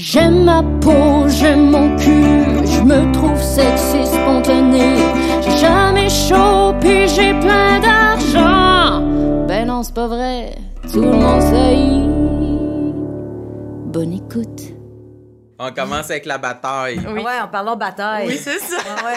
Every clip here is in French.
J'aime ma peau, j'aime mon cul, je me trouve sexy spontané. J'ai jamais chaud, puis j'ai plein d'argent. Ben non, c'est pas vrai, tout le monde sait. Bonne écoute. On commence avec la bataille. Oui. Ouais, en parlant bataille. Oui, c'est ça. Ah ouais.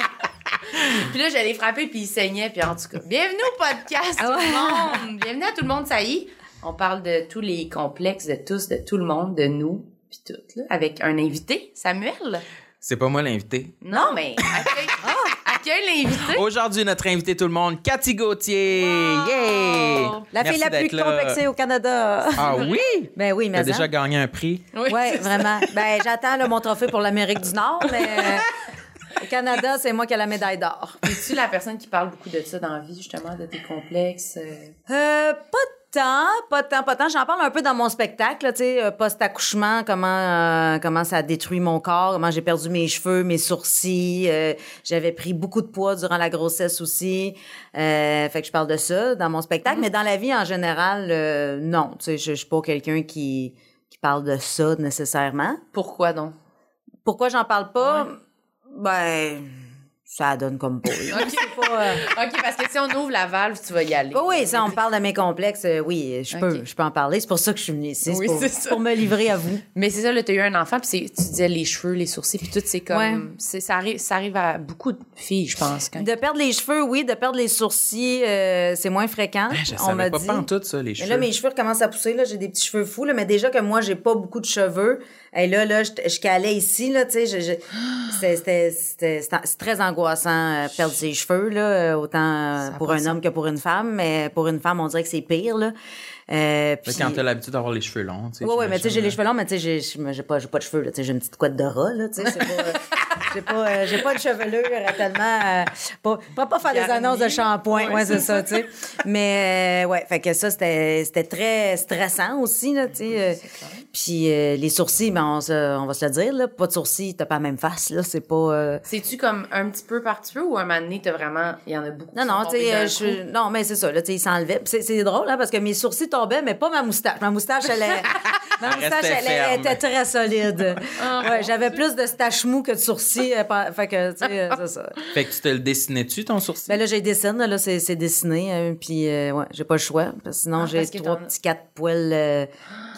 Puis là, j'allais frapper, puis il saignait. Puis en tout cas, bienvenue au podcast, Ah tout le monde. Bienvenue à tout le monde, ça y est. On parle de tous les complexes de tous, de tout le monde, de nous, puis tout, là, avec un invité, Samuel? C'est pas moi l'invité. Non, mais accueille, Ah. accueille l'invité. Aujourd'hui, notre invité tout le monde, Cathy Gauthier. Wow. Yay! La Merci fille la plus complexée au Canada. Ah oui? Ben oui, T'as mais déjà ça. gagné un prix. Oui, Ouais, vraiment. Ben j'attends mon trophée pour l'Amérique du Nord, mais euh, au Canada, c'est moi qui ai la médaille d'or. Es-tu la personne qui parle beaucoup de ça dans la vie, justement, de tes complexes? euh? Euh, pas tant, pas tant, pas tant. J'en parle un peu dans mon spectacle, tu sais, euh, post-accouchement, comment, euh, comment ça a détruit mon corps, comment j'ai perdu mes cheveux, mes sourcils. euh, J'avais pris beaucoup de poids durant la grossesse aussi. Euh, fait que je parle de ça dans mon spectacle. Mais dans la vie, en général, euh, non. Tu sais, je je suis pas quelqu'un qui, qui parle de ça nécessairement. Pourquoi donc? Pourquoi j'en parle pas? Ben, ça donne comme pas. là. Ok. C'est pas, euh, OK, parce que si on ouvre la valve, tu vas y aller. Oui, oui, ça, on parle de mes complexes. euh, oui, je peux, je peux en parler. C'est pour ça que je suis venue ici. Oui, c'est pour, ça. pour me livrer à vous. Mais c'est ça, là, t'as eu un enfant, puis tu disais les cheveux, les sourcils, puis tout, c'est comme... Ouais. Ça, arrive, ça arrive à beaucoup de filles, je pense. Quand... De perdre les cheveux, oui. De perdre les sourcils, euh, c'est moins fréquent. Je on savais m'a pas dit. pas en tout ça, les Mais cheveux. là, mes cheveux recommencent à pousser. Là, j'ai des petits cheveux fous. Là, mais déjà que moi, j'ai pas beaucoup de cheveux. Et là, là, je, je calais ici. Là, tu sais, c'était- très angoissant euh, perdre ses cheveux. Là, euh, autant euh, pour un homme que pour une femme. Mais pour une femme, on dirait que c'est pire. Là. Euh, puis- Quand t'as l'habitude d'avoir les cheveux longs, tu sais. Oui, oui, mais tu sais, j'ai les cheveux longs, mais tu sais, j'ai- pas, pas de cheveux, là. Tu sais, j'ai une petite couette de rat, là. Tu sais, c'est pas. j'ai pas, euh, j'ai pas de chevelure euh, tellement. euh, pas, pas, pas faire des annonces de shampoing. Ouais, Ouais, c'est ça, tu sais. Mais, euh, ouais, fait que ça, c'était c'était très stressant aussi, là, tu sais. Puis euh, les sourcils, ben, on, se- on va se le dire, là. Pas de sourcils, t'as pas la même face, là. C'est pas. euh, C'est-tu comme un petit peu par petit peu ou un moment donné, t'as vraiment... Il y en a beaucoup Non, non, tu sais, euh, non, mais c'est ça, là, tu sais, il s'enlevait. Puis C'est, c'est drôle, hein, parce que mes sourcils tombaient, mais pas ma moustache. Ma moustache, elle, est- ma moustache, elle, était très solide. ouais, j'avais plus de stache mou que de sourcils. Pas- fait que, tu sais, euh, c'est ça. Fait que tu te le dessinais-tu, ton sourcil? Ben là, j'ai dessiné, là, là, c'est, c'est dessiné, euh, puis euh, ouais, j'ai pas le choix, parce que sinon, Ah, j'ai trois petits quatre poils euh,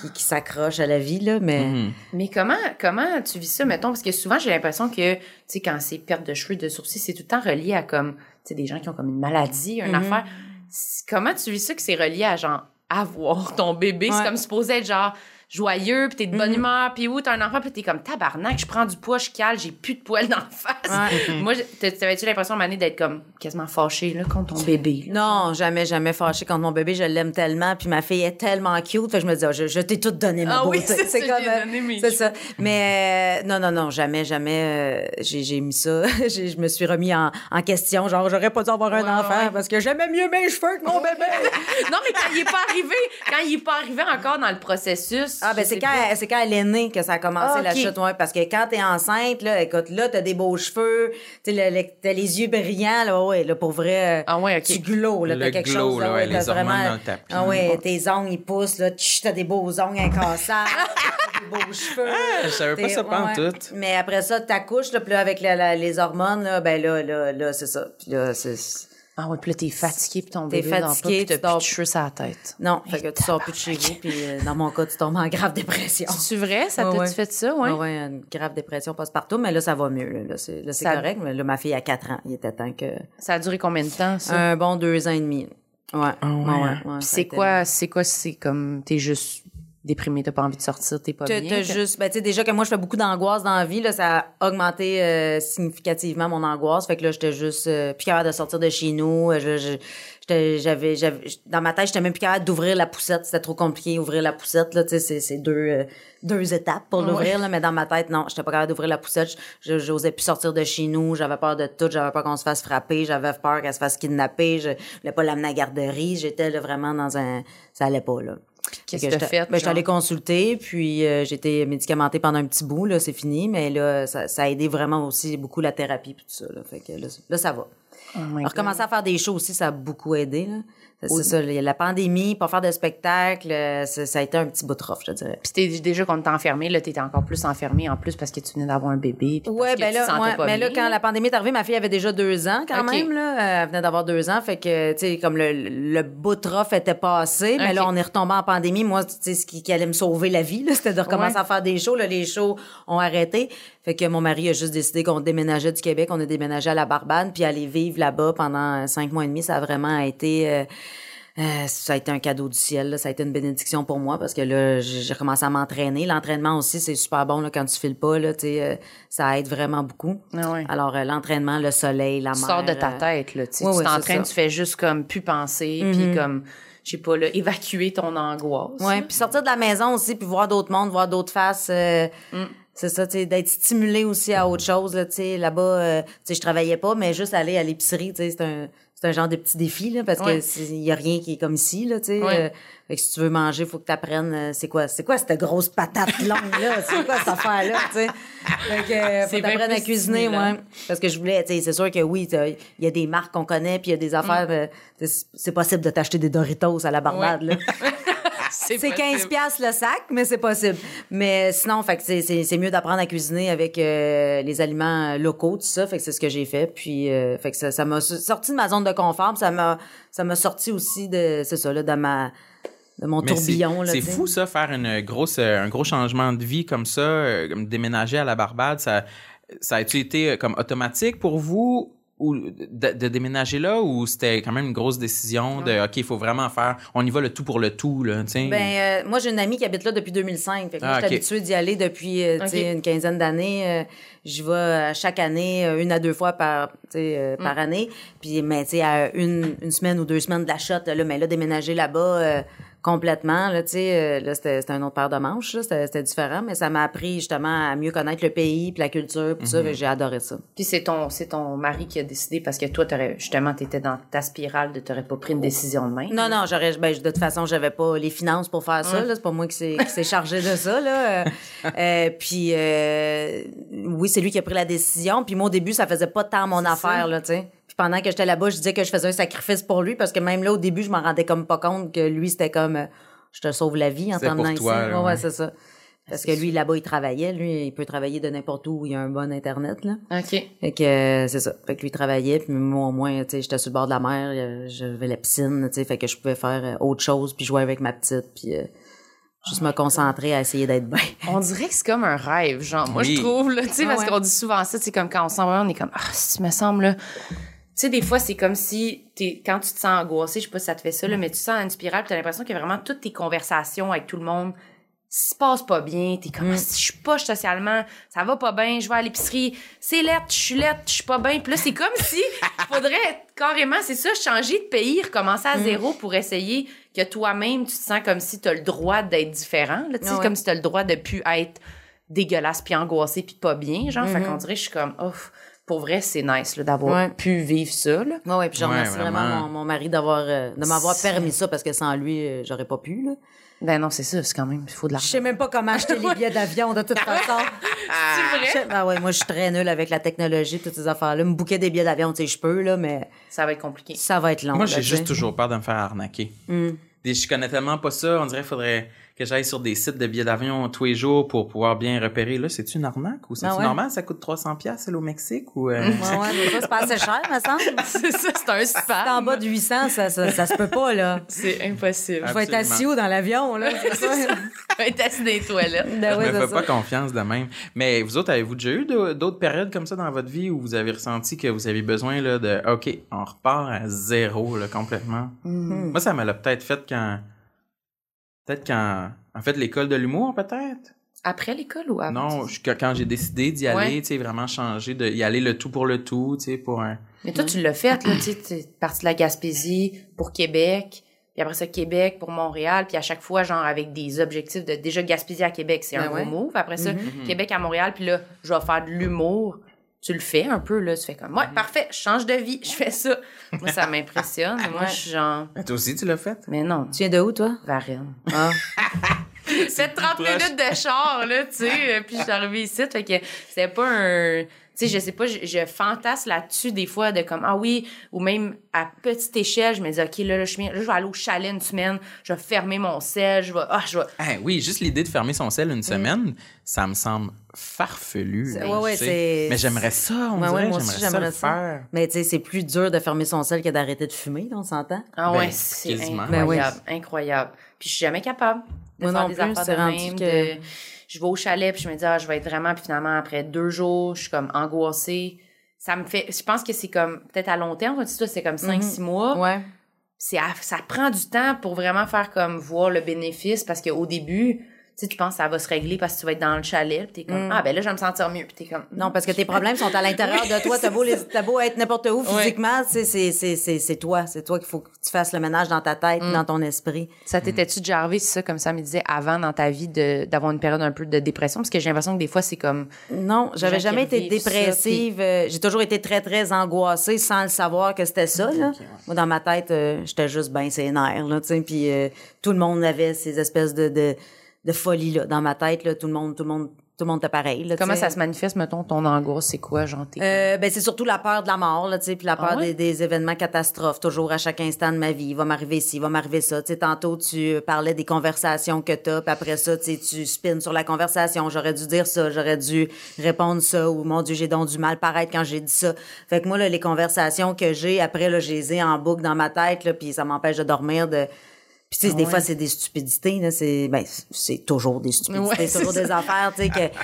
qui, qui s'accrochent à la vie, là, mais... Mhm. Mais comment, comment tu vis ça, mettons? Parce que souvent, j'ai l'impression que, tu sais, quand c'est perte de cheveux, de sourcils, c'est tout le temps relié à comme, tu sais, des gens qui ont comme une maladie, une Mhm. affaire. C'est- Comment tu vis ça que c'est relié à, genre, avoir ton bébé? C'est comme supposé être, genre, joyeux, puis t'es de bonne Mhm. humeur, puis où t'as un enfant, puis t'es comme tabarnak, je prends du poids, je cale, j'ai plus de poils dans la face. Ouais. Moi, t'avais-tu l'impression, donné, d'être comme quasiment fâchée, là, contre ton bébé? là? Non, jamais, jamais fâchée contre mon bébé. Je l'aime tellement, puis ma fille est tellement cute. Fait que je me dis, ah, je, je t'ai tout donné, ma Ah oui, c'est euh, mes c'est ça. Mais euh, non, non, non, jamais, jamais. euh, j'ai, mis ça. Je me suis remis en, en question. Genre, j'aurais pas dû avoir un enfant ouais. parce que j'aimais mieux mes cheveux que mon bébé. non, mais quand il est pas arrivé, quand il est pas arrivé encore dans le processus. Ah, ben c'est quand, c'est quand elle est née que ça a commencé Ah, la ok. chute, ouais. Parce que quand t'es enceinte, là, écoute, là, t'as des beaux cheveux, tu sais, le- le- t'as les yeux brillants, là, ouais, là, pour vrai. euh, Ah ouais, ok. Tu glow, là, Le t'as quelque glow, chose, là, là, ouais, t'as les hormones dans le tapis. Ah ouais, tes ongles, ils poussent, là, tch, t'as des beaux ongles incassables, t'as des beaux cheveux. je savais pas ça pas en ouais. tout. Mais après ça, t'accouches, là, puis là, avec la- la- les hormones, là, ben là, là, là, c'est ça. Puis là, c'est... Ah ouais, puis là, t'es fatigué, puis ton T'es bébé dort pas, fatigué, puis t'as plus de cheveux sur la tête. Non, fait que tu sors plus de chez vous, puis euh, dans mon cas, tu tombes en grave dépression. C'est vrai? Ça Ouais, t'a-tu ouais. fait ça, ouais? Ouais, ouais, une grave dépression passe partout, mais là, ça va mieux. Là, c'est, Ça- correct. Mais là, ma fille a 4 ans. Il était temps que. Ça a duré combien de temps, ça? Un bon deux ans et demi. Ouais. ouais, ouais, ouais, c'est quoi, c'est quoi, c'est comme, t'es juste déprimé, t'as pas envie de sortir, t'es pas bien? t'as juste, ben, tu sais, déjà que moi, je fais beaucoup d'angoisse dans la vie, là, ça a augmenté euh, significativement mon angoisse. Fait que là, j'étais juste euh, plus capable de sortir de chez nous. Euh, Je, j'avais, j'avais, dans ma tête, j'étais même plus capable d'ouvrir la poussette. C'était trop compliqué, ouvrir la poussette, là, tu sais, c'est, c'est deux, euh, deux étapes pour l'ouvrir, là, mais dans ma tête, non, j'étais pas capable d'ouvrir la poussette. Je, j'osais plus sortir de chez nous. J'avais peur de tout. J'avais peur qu'on se fasse frapper. J'avais peur qu'elle se fasse kidnapper. Je voulais pas l'amener à la garderie. J'étais vraiment dans un, ça allait pas, là. Qu'est-ce que t'as j'étais- fait, Ben, j'étais genre? allée consulter, puis euh, j'ai été médicamentée pendant un petit bout, là, c'est fini, mais là, ça, ça a aidé vraiment aussi beaucoup la thérapie puis tout ça, là. Fait que là, là, ça va. Oh Alors, God. recommencer à faire des shows aussi, ça a beaucoup aidé, là. C'est ça, il y a la pandémie, pas faire de spectacle, euh, ça, ça a été un petit bout de rough, je dirais. Puis t'es déjà qu'on t'a enfermé, là, t'étais encore plus enfermé en plus parce que tu venais d'avoir un bébé. puis Ouais, parce ben tu te là, ouais, pas mais là, quand la pandémie est arrivée, ma fille avait déjà deux ans quand même, là. Elle venait d'avoir deux ans, fait que, tu sais, comme le, le bout de rough était passé, mais là, on est retombé en pandémie. Moi, tu sais, ce qui, qui allait me sauver la vie, là, c'était de recommencer Ouais. à faire des shows. Là, les shows ont arrêté. Fait que mon mari a juste décidé qu'on déménageait du Québec, on a déménagé à la Barbade, puis aller vivre là-bas pendant cinq mois et demi, ça a vraiment été... euh, euh, ça a été un cadeau du ciel, là. ça a été une bénédiction pour moi parce que là, j'ai commencé à m'entraîner. L'entraînement aussi, c'est super bon là, quand tu files pas, là, euh, ça aide vraiment beaucoup. Ah. Alors, euh, l'entraînement, le soleil, la tu mer. sors de ta euh, tête, là. Tu sais, ouais, tu t'entraînes, tu fais juste comme plus penser, puis comme, je sais pas, là, évacuer ton angoisse. Ouais, puis sortir de la maison aussi, puis voir d'autres mondes, voir d'autres faces. euh, C'est ça, tu d'être stimulé aussi à autre chose, là, tu sais. Là-bas, euh, tu sais, je travaillais pas, mais juste aller à l'épicerie, tu sais, c'est un, c'est un genre de petit défi, là, parce Ouais. que c'est- il y a rien qui est comme ici, là, tu sais. Ouais. euh, fait que si tu veux manger, faut que tu apprennes c'est quoi, c'est quoi cette grosse patate longue, là? C'est quoi cette affaire-là, tu sais? Fait que, euh, faut t'apprendre à cuisiner, ouais. Parce que je voulais, tu sais, c'est sûr que oui, il y a des marques qu'on connaît, puis il y a des affaires, euh, c'est- c'est possible de t'acheter des Doritos à la barbade, là. C'est 15 pièces le sac, mais c'est possible. Mais sinon, fait que c'est, c'est, c'est mieux d'apprendre à cuisiner avec euh, les aliments locaux, tout ça. Fait que c'est ce que j'ai fait. Puis, euh, fait que ça, ça m'a sorti de ma zone de confort. Ça m'a, ça m'a sorti aussi de, c'est ça, là, de ma, de mon Mais c'est- tourbillon. là, C'est fou, ça, faire une grosse, euh, un gros changement de vie comme ça, euh, comme déménager à la Barbade. Ça, ça a-tu été comme automatique pour vous ou de, de déménager là ou c'était quand même une grosse décision de OK, il faut vraiment faire, on y va le tout pour le tout, là, tu sais. Ben, euh, moi, j'ai une amie qui habite là depuis 2005. Fait que moi, Ah, je suis ok. habituée d'y aller depuis euh, tu sais, Ok. une quinzaine d'années. Euh, J'y vais à chaque année, euh, une à deux fois par, tu sais, euh, Mm. par année. Puis, mais tu sais, à une, une semaine ou deux semaines de la shot, là, mais là, déménager là-bas euh, complètement, là, tu sais, euh, là, c'était c'était un autre paire de manches, là, c'était c'était différent. Mais ça m'a appris, justement, à mieux connaître le pays, puis la culture, puis tout ça. Fait que J'ai adoré ça. Puis c'est ton, c'est ton mari qui a décidé parce que toi, t'aurais, justement, t'étais dans ta spirale de t'aurais pas pris une décision de même. Non, non, j'aurais, ben, de toute façon, j'avais pas les finances pour faire ça, là. C'est pas moi qui s'est, qui s'est chargé de ça, là. Euh, euh, puis, euh, oui, c'est lui qui a pris la décision. Puis moi, au début, ça faisait pas tant mon affaire, là, tu sais. Puis pendant que j'étais là-bas, je disais que je faisais un sacrifice pour lui parce que même là, au début, je m'en rendais comme pas compte que lui, c'était comme, euh, je te sauve la vie en t'emmenant ici. toi, là, ouais, ouais, ouais. c'est ça. Parce que lui, là-bas, il travaillait. Lui, il peut travailler de n'importe où où il y a un bon Internet, là. OK. Fait que euh, c'est ça. Fait que lui il travaillait, puis moi au moins, tu sais, j'étais sur le bord de la mer, euh, j'avais la piscine, tu sais, fait que je pouvais faire autre chose, puis jouer avec ma petite, puis euh, juste me concentrer à essayer d'être bien. On dirait que c'est comme un rêve, genre. Moi, Oui. je trouve, là, tu sais, Ah parce ouais. qu'on dit souvent ça, c'est comme quand on s'en va, on est comme, ah, si tu me sembles, là. Tu sais, des fois, c'est comme si, t'es, quand tu te sens angoissé, je sais pas si ça te fait ça, là, mais tu te sens une spirale, pis t'as l'impression que vraiment toutes tes conversations avec tout le monde, se passe pas bien, t'es comme, Ah, si je suis pas socialement, ça va pas bien, je vais à l'épicerie, c'est lettre, je suis lettre, je suis pas bien. Puis là, c'est comme si faudrait carrément, c'est ça, changer de pays, recommencer à zéro pour essayer que toi-même, tu te sens comme si t'as le droit d'être différent, là, tu sais, ouais. comme si t'as le droit de plus être dégueulasse puis angoissé puis pas bien, genre. Fait qu'on dirait, je suis comme, oh, pour vrai, c'est nice, d'avoir Ouais. pu vivre ça, là. Ouais, ouais, puis je Ouais, remercie vraiment, vraiment. mon, mon mari d'avoir euh, de m'avoir permis ça parce que sans lui, euh, j'aurais pas pu là. Ben non, c'est ça, c'est quand même, il faut de Je l'argent. sais même pas comment acheter les billets d'avion de toute façon. C'est vrai? Je Ah ouais, moi je suis très nulle avec la technologie, toutes ces affaires-là. Me bouquer des billets d'avion, tu sais, je peux là, mais Ça va être compliqué. ça va être long. Moi, j'ai juste toujours peur de me faire arnaquer. Des- Je connais tellement pas ça, on dirait qu'il faudrait que j'aille sur des sites de billets d'avion tous les jours pour pouvoir bien repérer. Là, c'est-tu une arnaque ou c'est-tu Ah ouais? normal? Ça coûte 300 pièces au Mexique ou... euh, Ouais, ouais, mais ça, c'est pas assez cher, me semble. c'est ça, c'est un C'est en spam. bas de 800, ça, ça, ça se peut pas, là. C'est impossible. Je vais être assis où dans l'avion, là? C'est ça. Je vais être assis dans les toilettes. Ben je ouais, me c'est fais pas confiance de même. Mais vous autres, avez-vous déjà eu d'au- d'autres périodes comme ça dans votre vie où vous avez ressenti que vous avez besoin là, de OK, on repart à zéro là, complètement? Hmm. Moi, ça me l'a peut-être fait quand. Peut-être quand. En fait, l'école de l'humour, peut-être? Après l'école ou avant? Non, je- quand j'ai décidé d'y aller, Ouais. tu sais, vraiment changer, de y aller le tout pour le tout, tu sais, pour un. Mais toi, tu l'as fait, là, tu sais, t'es parti de la Gaspésie pour Québec, puis après ça, Québec pour Montréal, puis à chaque fois, genre, avec des objectifs de, déjà, Gaspésie à Québec, c'est un Ben gros ouais. move. Après ça, Québec à Montréal, puis là, je vais faire de l'humour. Tu le fais un peu, là, tu fais comme, ouais, parfait, je change de vie, je fais ça. Moi, ça m'impressionne. Moi, Ouais. je suis genre, Ben, toi aussi, tu l'as fait? mais non, Tu viens de où, toi? Varennes. Ah. C'est 30 proche. minutes de char, là, tu sais, euh, puis je suis arrivée ici, fait que c'était pas un... Tu sais, je sais pas, je, je fantasme là-dessus des fois de comme, ah oui, ou même à petite échelle, je me dis, OK, là, là, je, là, je vais aller au chalet une semaine, je vais fermer mon sel, je vais, ah, je vais, oui, juste l'idée de fermer son sel une Mm. semaine, ça me semble farfelu. Là, ouais, ouais, Mais j'aimerais ça, on Ouais, dirait, moi aussi, j'aimerais ça le faire. Mais tu sais, c'est plus dur de fermer son sel que d'arrêter de fumer, on s'entend? ah Ben, ouais, c'est incroyable, incroyable. Puis je suis jamais capable de Moi faire non des plus, affaires c'est de rendu même, que- de- je vais au chalet, puis je me dis, ah, je vais être vraiment, puis finalement, après deux jours, je suis comme angoissée. Ça me fait, je pense que c'est comme, peut-être à long terme, c'est comme cinq, six mois. Ouais. c'est ça prend du temps pour vraiment faire comme voir le bénéfice parce qu'au début sais tu penses que ça va se régler parce que tu vas être dans le chalet puis t'es comme ah ben là je vais me sentir mieux puis t'es comme Non, parce que tes problèmes sont à l'intérieur de toi. T'as beau, les- t'as beau être n'importe où physiquement, c'est, c'est, c'est, c'est, c'est toi. C'est toi qu'il faut que tu fasses le ménage dans ta tête, dans ton esprit. ça t'était-tu déjà arrivé c'est ça comme ça me disait avant dans ta vie de d'avoir une période un peu de dépression? Parce que j'ai l'impression que des fois c'est comme Non, j'avais jamais été dépressive. Euh, J'ai toujours été très, très angoissée sans le savoir que c'était ça. Là. Moi, dans ma tête, euh, j'étais juste bien ses nerfs. Là, tu sais, puis euh, tout le monde avait ces espèces de, de, de folie là dans ma tête. Là, tout le monde, tout le monde, tout le monde était pareil. Là, comment ça se manifeste mettons ton angoisse? C'est quoi genre Euh, ben c'est surtout la peur de la mort là, tu sais, puis la peur Ah ouais? des, des événements catastrophes toujours à chaque instant de ma vie. Il va m'arriver ci, il va m'arriver ça. Tu sais, tantôt tu parlais des conversations que t'as, puis après ça, tu spins sur la conversation. J'aurais dû dire ça, j'aurais dû répondre ça, ou mon Dieu, j'ai donc du mal paraître quand j'ai dit ça. Fait que moi là, les conversations que j'ai après là, je les ai en boucle dans ma tête là, puis ça m'empêche de dormir de puis tu sais, des fois, c'est des stupidités, là. C'est, ben, c'est toujours des stupidités. Ouais, c'est toujours des affaires, tu sais, que, tu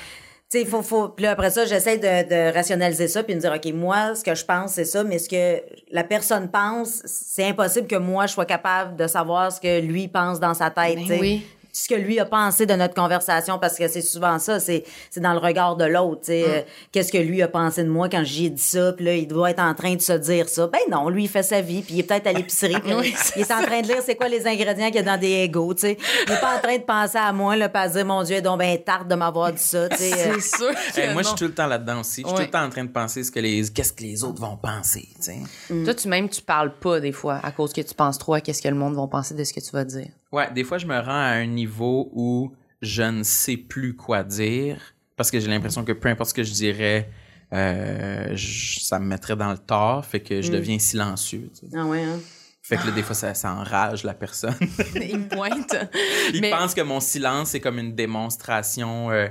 sais, faut, faut, puis là, après ça, j'essaie de, de rationaliser ça puis de me dire, OK, moi, ce que je pense, c'est ça, mais ce que la personne pense, c'est impossible que moi, je sois capable de savoir ce que lui pense dans sa tête, Ben tu sais. oui. Ce que lui a pensé de notre conversation, parce que c'est souvent ça, c'est, c'est dans le regard de l'autre, tu sais. Mm. Euh, Qu'est-ce que lui a pensé de moi quand j'ai dit ça, puis là, il doit être en train de se dire ça. Ben non, lui, il fait sa vie, puis il est peut-être à l'épicerie, Oui, il est en train de lire c'est quoi les ingrédients qu'il y a dans des égos, tu sais. Il est pas en train de penser à moi, là, pas dire, mon Dieu, elle est donc ben tarte de m'avoir dit ça, tu sais. Euh, c'est sûr que moi, je suis tout le temps là-dedans aussi. Je suis Ouais. tout le temps en train de penser ce que les, qu'est-ce que les autres vont penser, tu sais. toi tu même tu parles pas des fois à cause que tu penses trop à qu'est-ce que le monde va penser de ce que tu vas dire Ouais, des fois, je me rends à un niveau où je ne sais plus quoi dire parce que j'ai l'impression que peu importe ce que je dirais, euh, je- ça me mettrait dans le tort, fait que je deviens silencieux. tu sais. Ah ouais, hein. Fait que là, des fois, ça, ça enrage la personne. il me pointe Il Mais- pense que mon silence est comme une démonstration euh,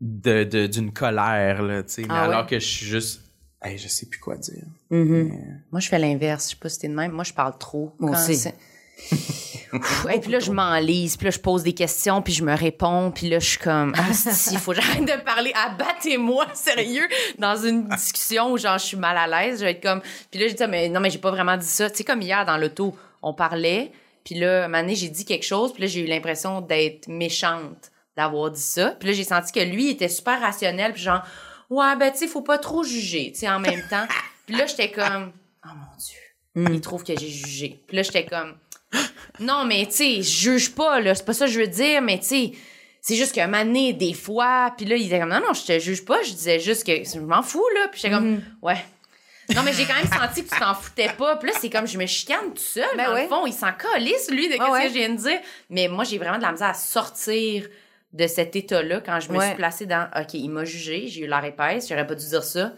de, de- d'une colère, là, tu sais. Mais Ah ouais? alors que je suis juste, hey, je sais plus quoi dire. Moi, je fais l'inverse. Je sais pas si t'es de même. Moi, je parle trop. Moi aussi. Et puis là, je m'enlise. Puis là, je pose des questions. Puis je me réponds. Puis là, je suis comme, ah, si, faut que j'arrête de parler. Abattez-moi, sérieux, dans une discussion où, genre, je suis mal à l'aise. Je vais être comme, puis là, je dis, mais non, mais j'ai pas vraiment dit ça. Tu sais, comme hier, dans l'auto, on parlait. Puis là, un moment donné, j'ai dit quelque chose. Puis là, j'ai eu l'impression d'être méchante d'avoir dit ça. Puis là, j'ai senti que lui, il était super rationnel. Puis genre, ouais, ben, tu sais, faut pas trop juger, tu sais, en même temps. Puis là, j'étais comme, oh mon Dieu, il trouve que j'ai jugé. Puis là, j'étais comme, non, mais tu sais, je juge pas, là, c'est pas ça que je veux dire, mais tu sais, c'est juste qu'un moment donné, des fois, puis là, il était comme, non, non, je te juge pas, je disais juste que je m'en fous, là. Puis j'étais comme, ouais. Non, mais j'ai quand même senti que tu t'en foutais pas. Puis là, c'est comme, je me chicane tout seul. Ben dans ouais. le fond, il s'en calisse, lui, de Ah ce ouais. que je viens de dire. Mais moi, j'ai vraiment de la misère à sortir de cet état-là quand je me Ouais. suis placée dans, OK, il m'a jugé, j'ai eu l'air épaisse, j'aurais pas dû dire ça.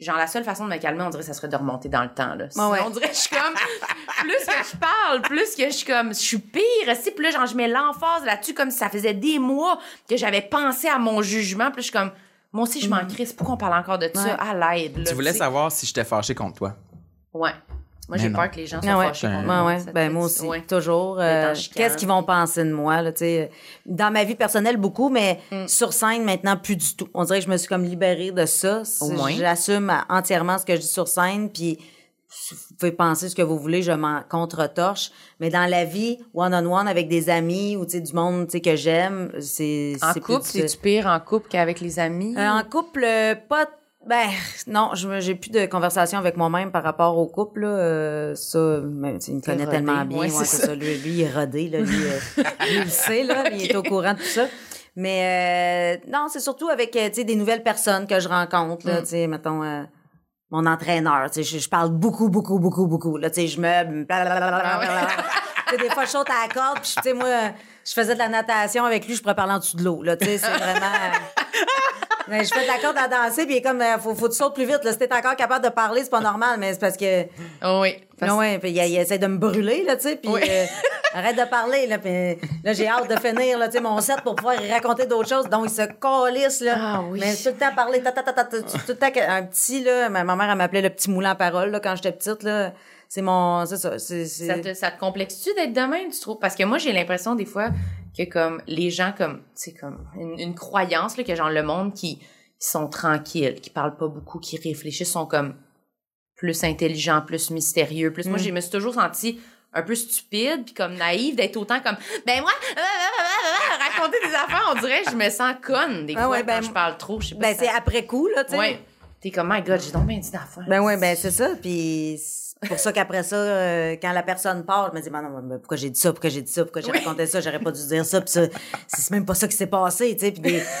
Genre, la seule façon de me calmer, on dirait, ça serait de remonter dans le temps, là. Sinon, ouais. on dirait, je suis comme, plus que je parle, plus que je suis comme, je suis pire, si, puis là, genre, je mets l'emphase là-dessus comme si ça faisait des mois que j'avais pensé à mon jugement, puis là, je suis comme, moi aussi, je m'en crisse, pourquoi on parle encore de ça Ouais. à l'aide, là, Tu voulais savoir si j'étais fâché contre toi. Ouais. Moi, j'ai peur que les gens soient Ah ouais. fâchés contre Ouais, Ben, moi aussi. ouais. Toujours. Euh. Qu'est-ce qu'ils vont penser de moi, là, tu sais? Dans ma vie personnelle, beaucoup, mais Mm. sur scène, maintenant, plus du tout. On dirait que je me suis comme libérée de ça. Au moins. J'assume entièrement ce que je dis sur scène, puis vous pouvez penser ce que vous voulez, je m'en contre-torche. Mais dans la vie, one-on-one avec des amis ou, tu sais, du monde, tu sais, que j'aime, c'est... En couple, c'est-tu pire en couple qu'avec les amis? Euh, en couple, pas. Ben non, je me- j'ai plus de conversation avec moi-même par rapport au couple. Là. Euh, ça, ben, tu sais, il me connaît rodé. tellement bien. Ouais, Ouais, c'est c'est ça. ça. Lui, lui, il est rodé. Là, lui, euh, lui, il le sait. Là, Il est au courant de tout ça. Mais euh, non, c'est surtout avec euh, tu sais, des nouvelles personnes que je rencontre. Mm. Là, tu sais, mettons, euh, mon entraîneur. tu sais, Je, je parle beaucoup, beaucoup, beaucoup, beaucoup. Là, tu sais, je sais, des fois, je saute à la corde. Puis, tu sais, moi, je faisais de la natation avec lui. Je pourrais parler en dessous de l'eau. Là, tu sais, c'est vraiment... Je fais la corde à danser, puis il est comme, euh, faut, faut que tu sautes plus vite. Là. Si t'es encore capable de parler, c'est pas normal, mais c'est parce que. Oh oui. Parce- Non, ouais, puis il, il essaie de me brûler, là, tu sais, puis Oui. euh, arrête de parler, là, puis là, j'ai hâte de finir, là, tu sais, mon set pour pouvoir raconter d'autres choses. Donc, il se calisse, là. Ah oui. Mais tout le temps parler, ta, ta, ta, ta, tout le temps, un petit, là, ma, ma mère, elle m'appelait le petit moulin à parole, là, quand j'étais petite, là. C'est mon, c'est ça, c'est, c'est... Ça te, ça te complexe-tu d'être de même, tu trouves? Parce que moi, j'ai l'impression des fois que comme les gens comme, c'est comme une, une croyance, là, que genre le monde qui, qui sont tranquilles, qui parlent pas beaucoup, qui réfléchissent, sont comme plus intelligents, plus mystérieux, plus. Moi, Mm. je me suis toujours sentie un peu stupide puis comme naïve d'être autant comme ben moi raconter des affaires on dirait je me sens conne des Ah fois ouais, quand ben, je parle trop je sais pas Ben, si c'est ça- après coup, là, tu sais. ouais t'es comme my god j'ai donc bien dit d'affaires Ben ouais, ben c'est ça. Puis c'est pour ça qu'après ça, euh, quand la personne part, je me dis, ben non, mais pourquoi j'ai dit ça, pourquoi j'ai dit ça, pourquoi j'ai raconté ça, j'aurais pas dû dire ça, puis ça, c'est même pas ça qui s'est passé, tu sais. Puis des-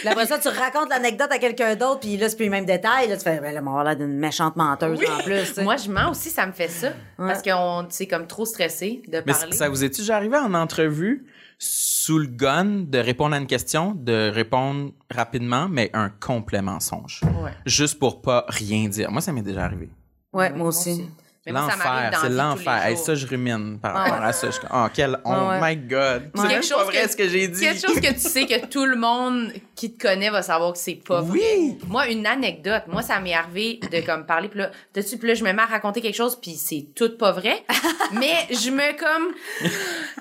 Puis après ça, tu racontes l'anecdote à quelqu'un d'autre, puis là, c'est plus les mêmes détails. Là, tu fais, ben là, on l'air d'une méchante menteuse en plus, tu sais. moi je mens aussi ça me fait ça parce qu'on c'est comme trop stressé de Mais parler ça vous est déjà arrivé en entrevue, sous le gun, de répondre à une question, de répondre rapidement, mais un complet mensonge? Ouais. Juste pour pas rien dire. Moi, ça m'est déjà arrivé. Ouais, moi aussi. L'enfer, c'est l'enfer. jours. ça, je rumine par Ah rapport à ça. Je oh, quel oh ouais. my God. C'est Quelque pas vrai que- ce que j'ai dit. Quelque chose que tu sais que tout le monde qui te connaît va savoir que c'est pas vrai. Oui. Moi, une anecdote. Moi, ça m'est arrivé de comme parler puis là, dessus puis là, je me mets à raconter quelque chose puis c'est tout pas vrai. mais je me comme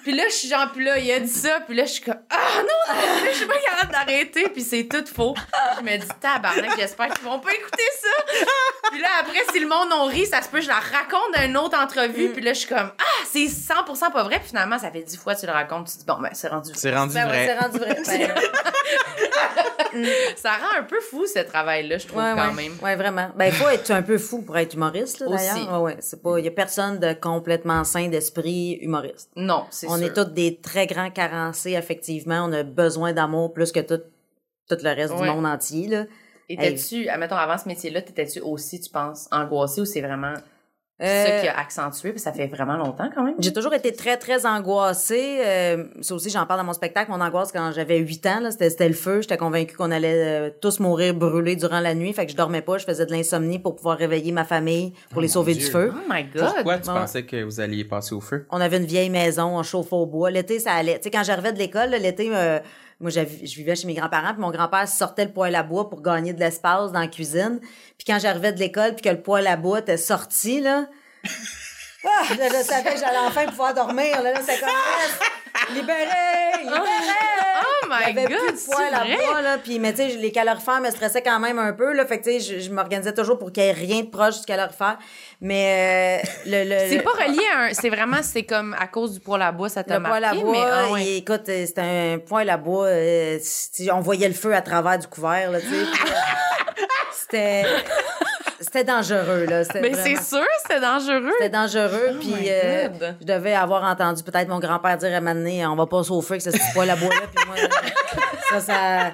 puis là, je suis genre puis là, il a dit ça puis là, je suis comme ah non, non, là, je suis pas capable d'arrêter puis c'est tout faux. Je me dis tabarnak, j'espère qu'ils vont pas écouter ça. puis là après si le monde en rit, ça se peut je la raconte dans une autre entrevue puis là, je suis comme ah, c'est 100% pas vrai puis finalement, ça fait dix fois que tu le racontes, tu te dis bon ben c'est rendu vrai. C'est rendu Ben vrai. c'est rendu vrai. Ben, Ça rend un peu fou ce travail-là, je trouve ouais, quand ouais. même. Ouais, vraiment. Ben, il faut être un peu fou pour être humoriste, là, Aussi. d'ailleurs. Ouais, ouais. C'est pas, il y a personne de complètement sain d'esprit humoriste. Non, c'est On sûr. est tous des très grands carencés, effectivement. On a besoin d'amour plus que tout, tout le reste Ouais. du monde entier, là. Étais-tu, admettons, avant ce métier-là, t'étais-tu aussi, tu penses, angoissée ou c'est vraiment ça Euh, qui a accentué, puis ça fait vraiment longtemps quand même? J'ai toujours été très, très angoissée. Euh, ça aussi, j'en parle dans mon spectacle. Mon angoisse, quand j'avais 8 ans, là, c'était, c'était le feu. J'étais convaincue qu'on allait euh, tous mourir brûlés durant la nuit. Fait que je dormais pas. Je faisais de l'insomnie pour pouvoir réveiller ma famille, pour les mon sauver Dieu. du feu. Oh my god! Pourquoi tu pensais que vous alliez passer au feu? On avait une vieille maison, on chauffe au bois. L'été, ça allait. Tu sais, quand j'arrivais de l'école, là, l'été, euh, moi, je vivais chez mes grands-parents, puis mon grand-père sortait le poêle à bois pour gagner de l'espace dans la cuisine. Puis quand j'arrivais de l'école, puis que le poêle à bois était sorti, là... Ah, là, je savais que j'allais enfin pouvoir dormir. Là, là c'est comme... Libéré! Libéré! Oh Il my god! plus de vrai? bois, là. Puis, mais tu sais, les calorifères me stressaient quand même un peu, là. Fait que, tu sais, je, je m'organisais toujours pour qu'il y ait rien de proche du calorifère. Mais euh, le... le C'est le- pas relié à un. C'est vraiment, c'est comme à cause du poêle à bois, ça t'a le poêle à marqué, bois, mais ah ouais. et écoute, euh, c'était un poêle à bois. euh, on voyait le feu à travers du couvert, là, tu sais. C'était, c'était dangereux, là. C'était Mais vraiment- c'est sûr, c'est dangereux. C'était dangereux, Oh puis euh, je devais avoir entendu peut-être mon grand-père dire à un moment donné, on va pas sauver avec ce petit poêle à bois-là, puis moi, ça, ça...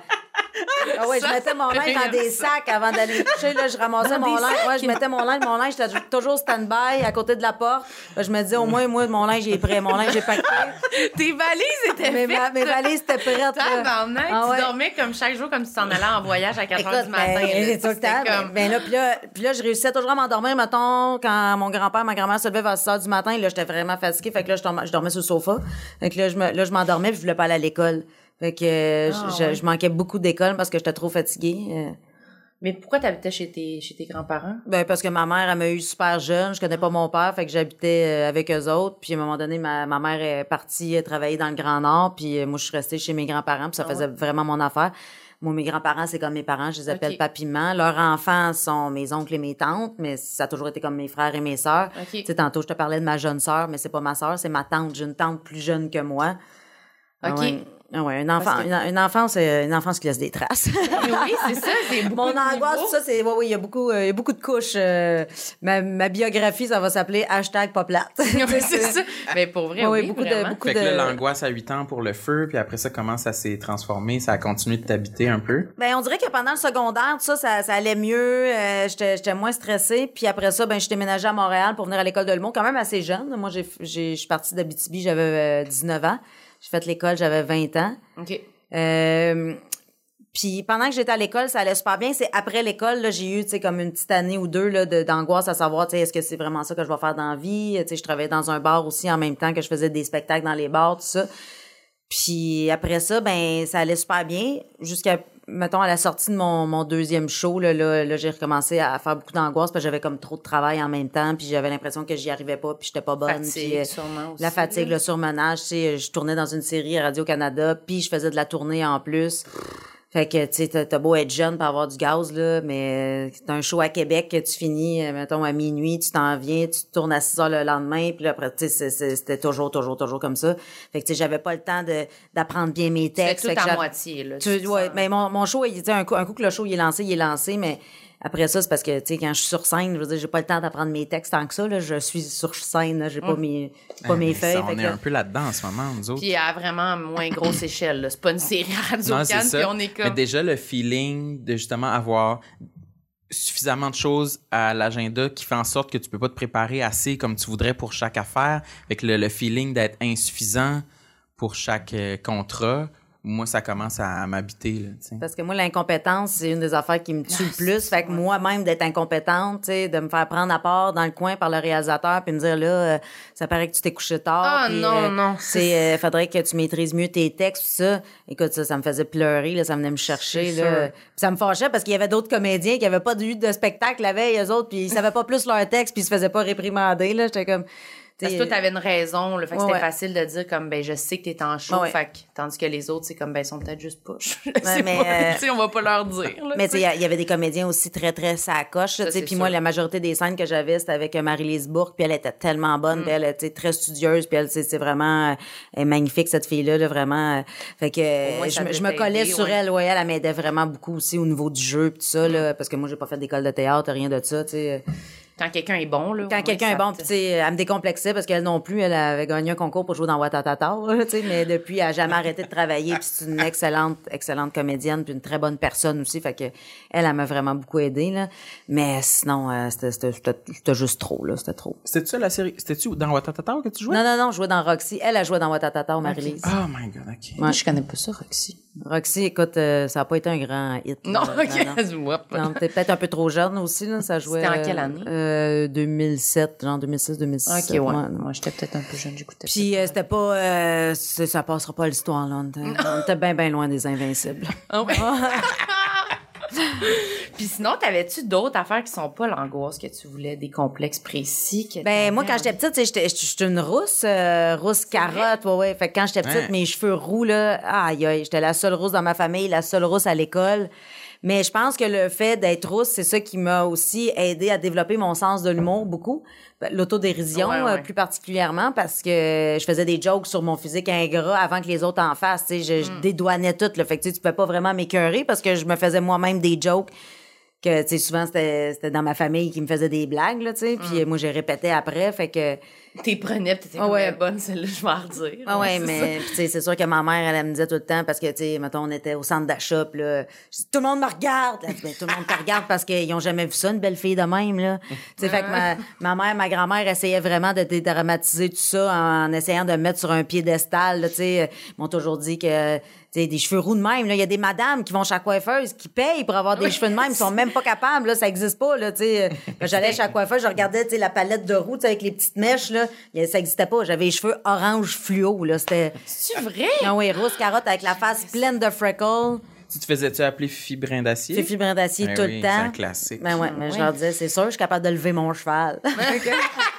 Ah ouais, je mettais mon linge dans des ça. sacs avant d'aller coucher. Là, je ramassais Dans mon linge. Ouais, je mettais mon linge. Mon linge, j'étais toujours stand-by à côté de la porte. Là, je me disais, au moins, moi, mon linge est prêt. Mon linge est paquet. Tes valises étaient mes, va- mes valises étaient prêtes. Tabarnak, Ah tu ouais. dormais comme chaque jour, comme si t'en allais en voyage à 4 heures Écoute, du matin. ben, là. tout le C'était temps. comme- Ben, ben là, puis là, puis là, je réussissais toujours à m'endormir, mettons, quand mon grand-père, ma grand-mère se levait vers 6 heures du matin. Là, j'étais vraiment fatiguée. Fait que là, je, dormais sur le sofa. Fait que là, je me, là, je m'endormais puis je voulais pas aller à l'école. Fait que euh, Ah, je, ouais. je manquais beaucoup d'école parce que j'étais trop fatiguée. euh. Mais pourquoi t'habitais chez tes, chez tes grands-parents? Ben, parce que ma mère, elle m'a eu super jeune. Je connais pas mon père, fait que j'habitais euh, avec eux autres. Puis à un moment donné, ma, ma mère est partie travailler dans le Grand Nord. Puis moi, je suis restée chez mes grands-parents. Puis ça Ah faisait ouais? vraiment mon affaire. Moi, mes grands-parents, c'est comme mes parents. Je les appelle Ok. papiment. Leurs enfants sont mes oncles et mes tantes, mais ça a toujours été comme mes frères et mes sœurs. Ok. Tu sais, tantôt, je te parlais de ma jeune sœur, mais c'est pas ma sœur, c'est ma tante. J'ai une tante plus jeune que moi. Ah Ok. ouais. Ah ouais, une, enfant, que- une, une enfance, euh, une enfance qui laisse des traces. oui, c'est ça, c'est beaucoup Mon angoisse, ça, c'est, oui, oui, il y a beaucoup, euh, il y a beaucoup de couches. euh, ma, ma biographie, ça va s'appeler hashtag pas plate. Oui, c'est ça. Mais pour vrai, Oui, oui, beaucoup de- beaucoup- Fait que de- là, l'angoisse à 8 ans pour le feu, puis après ça, comment ça s'est transformé? Ça a continué de t'habiter un peu? Ben, on dirait que pendant le secondaire, tout ça, ça, ça allait mieux. euh, j'étais, j'étais moins stressée. Puis après ça, ben, je déménagée à Montréal pour venir à l'école de Lemont, quand même assez jeune. Moi, j'ai, j'ai, je suis partie d'Abitibi, j'avais euh, 19 ans. J'ai fait l'école, j'avais 20 ans. OK. Euh, Puis pendant que j'étais à l'école, ça allait super bien. C'est après l'école, là, j'ai eu, tu sais, comme une petite année ou deux là, de- d'angoisse à savoir, tu sais, est-ce que c'est vraiment ça que je vais faire dans la vie? Tu sais, je travaillais dans un bar aussi en même temps que je faisais des spectacles dans les bars, tout ça. Puis après ça, ben ça allait super bien jusqu'à mettons à la sortie de mon, mon deuxième show là, là, là, j'ai recommencé à faire beaucoup d'angoisse parce que j'avais comme trop de travail en même temps puis j'avais l'impression que j'y arrivais pas puis j'étais pas bonne Fatigue, puis, euh, sûrement aussi, la fatigue le surmenage tu sais je tournais dans une série à Radio Canada puis je faisais de la tournée en plus fait que, tu sais, t'as beau être jeune pour avoir du gaz, là, mais euh, t'as un show à Québec que tu finis, euh, mettons, à minuit, tu t'en viens, tu tournes à 6 heures le lendemain, puis là, après, tu sais, c'était toujours, toujours, toujours comme ça. Fait que, tu sais, j'avais pas le temps de d'apprendre bien mes Tu fais textes. tout fait que à moitié, là. tu, ouais, mais mon, mon show, il, un coup, un coup que le show il est lancé, il est lancé, mais après ça, c'est parce que, tu sais, quand je suis sur scène, je veux dire, j'ai pas le temps d'apprendre mes textes tant que ça, là. Je suis sur scène. J'ai pas mes, pas Ah, mes mais feuilles. ça, on est un peu là-dedans en ce moment, nous autres. Puis à vraiment moins grosse échelle, là. C'est pas une série radio Non, c'est Cannes, ça. puis on est Mais comme... déjà, le feeling de justement avoir suffisamment de choses à l'agenda qui fait en sorte que tu peux pas te préparer assez comme tu voudrais pour chaque affaire. Le, le feeling d'être insuffisant pour chaque euh, contrat, moi, ça commence à, m'habiter, là, tu sais. Parce que moi, l'incompétence, c'est une des affaires qui me tue le Ah, plus. Fait que moi-même, d'être incompétente, tu sais, de me faire prendre à part dans le coin par le réalisateur puis me dire, là, euh, ça paraît que tu t'es couché tard. Ah, non, euh, non. C'est, euh, faudrait que tu maîtrises mieux tes textes, tout ça. Écoute, ça, ça me faisait pleurer, là, ça venait me chercher, C'est là. sûr. Puis ça me fâchait parce qu'il y avait d'autres comédiens qui avaient pas eu de spectacle la veille, eux autres, puis ils savaient pas plus leur texte puis ils se faisaient pas réprimander, là. J'étais comme, Parce que toi, t'avais une raison, le fait que Ouais, c'était ouais. facile de dire comme, ben, je sais que t'es en Ouais. fait que, tandis que les autres, c'est comme, ben, ils sont peut-être juste sais mais, pas. euh, Tu sais, on va pas leur dire, là, Mais tu sais, il y avait des comédiens aussi très, très sacoches. Ça, Tu sais, c'est Puis moi, la majorité des scènes que j'avais, c'était avec euh, Marie-Lise Bourque, puis elle était tellement bonne, Mm. puis elle était très studieuse, puis elle, c'est vraiment euh, elle est magnifique, cette fille-là, là, vraiment. euh, Fait que moins, je, me- je devait me collais sur elle, ouais, elle, elle m'aidait vraiment beaucoup aussi au niveau du jeu, puis tout ça, Mm. là, parce que moi, j'ai pas fait d'école de théâtre, rien de ça, tu sais. Quand quelqu'un est bon, là. Quand quelqu'un est bon, tu sais, elle me décomplexait parce qu'elle non plus, elle avait gagné un concours pour jouer dans Watatata, là, tu sais, mais depuis, elle a jamais arrêté de travailler, puis c'est une excellente, excellente comédienne, puis une très bonne personne aussi, fait que elle, elle m'a vraiment beaucoup aidé là. Mais sinon, euh, c'était, c'était, c'était, c'était juste trop, là, c'était trop. C'était ça la série? C'était-tu dans Watatata que tu jouais? Non, non, non, je jouais dans Roxy. Elle a joué dans Watatata, Marie-Lise. Oh my god, ok. Moi, je connais pas ça, Roxy. Roxy, écoute, euh, ça a pas été un grand hit. Non, là, ok. non. Whoop. Non, t'es peut-être un peu trop jeune aussi, là, ça jouait. C'était en quelle année? Euh, 2007, genre 2006, 2007. Ok, ouais. Moi, j'étais peut-être un peu jeune, j'écoutais Puis euh, c'était pas, euh, ça passera pas à l'histoire là. On était, bien bien loin des invincibles. Ah ouais. Puis sinon, t'avais-tu d'autres affaires qui sont pas l'angoisse que tu voulais, des complexes précis? Que Ben moi quand j'étais petite, tu sais, j'étais j'étais une rousse, euh, rousse carotte, ouais ouais. Fait que quand j'étais petite, Ouais. mes cheveux roux là, aïe aïe, j'étais la seule rousse dans ma famille, la seule rousse à l'école. Mais je pense que le fait d'être rousse, c'est ça qui m'a aussi aidé à développer mon sens de l'humour beaucoup, Ben, l'autodérision Ouais, ouais. euh, plus particulièrement parce que je faisais des jokes sur mon physique ingrat avant que les autres en fassent, tu sais, je, je Mm. dédouanais tout, le fait que tu sais, tu peux pas vraiment m'écœurer parce que je me faisais moi-même des jokes que tu sais souvent c'était c'était dans ma famille qui me faisait des blagues là tu sais puis Mm. moi j'ai répété après fait que T'es prenais, pis t'étais comme, ouais. Est bonne, celle-là, je vais redire. ah ouais c'est mais tu sais c'est sûr que ma mère elle, elle me disait tout le temps parce que tu sais mettons on était au centre d'achat puis là je dis, tout le monde me regarde Ben, tout le monde te regarde parce qu'ils ont jamais vu ça une belle fille de même là tu sais fait que ma, ma mère ma grand-mère essayait vraiment de dédramatiser tout ça en, essayant de me mettre sur un piédestal tu sais ils m'ont toujours dit que sais, des cheveux roux de même, là. Il y a des madames qui vont chez la coiffeuse, qui payent pour avoir des cheveux de même. Ils sont même pas capables, là. Ça existe pas, là, J'allais chez la coiffeuse, je regardais, la palette de roux, avec les petites mèches, là. Ça existait pas. J'avais les cheveux orange fluo, là. C'était, C'est vrai? ah oui, rose carotte avec la face pleine de freckles. Tu te faisais-tu appeler Fifi Brin d'acier? Fifi brin d'acier Ben tout oui, le c'est temps. un classique. Ben ouais, mais je leur disais, c'est sûr, je suis capable de lever mon cheval.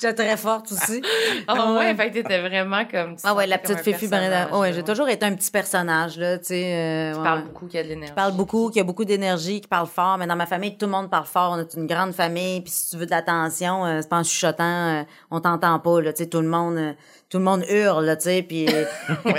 J'étais très forte aussi. Ah ouais, fait que t'étais vraiment comme... tu Ah ouais, la petite Fifi personnage, d'acier. Ouais, j'ai toujours été un petit personnage, là, tu sais. euh, Qui ouais, parle beaucoup, qui a de l'énergie. qui parle beaucoup, qui a beaucoup d'énergie, qui parle fort. Mais dans ma famille, tout le monde parle fort. On est une grande famille. Puis si tu veux de l'attention, euh, c'est pas en chuchotant, euh, on t'entend pas. Là, tu sais, tout le monde, euh, tout le monde hurle, tu sais. Puis euh,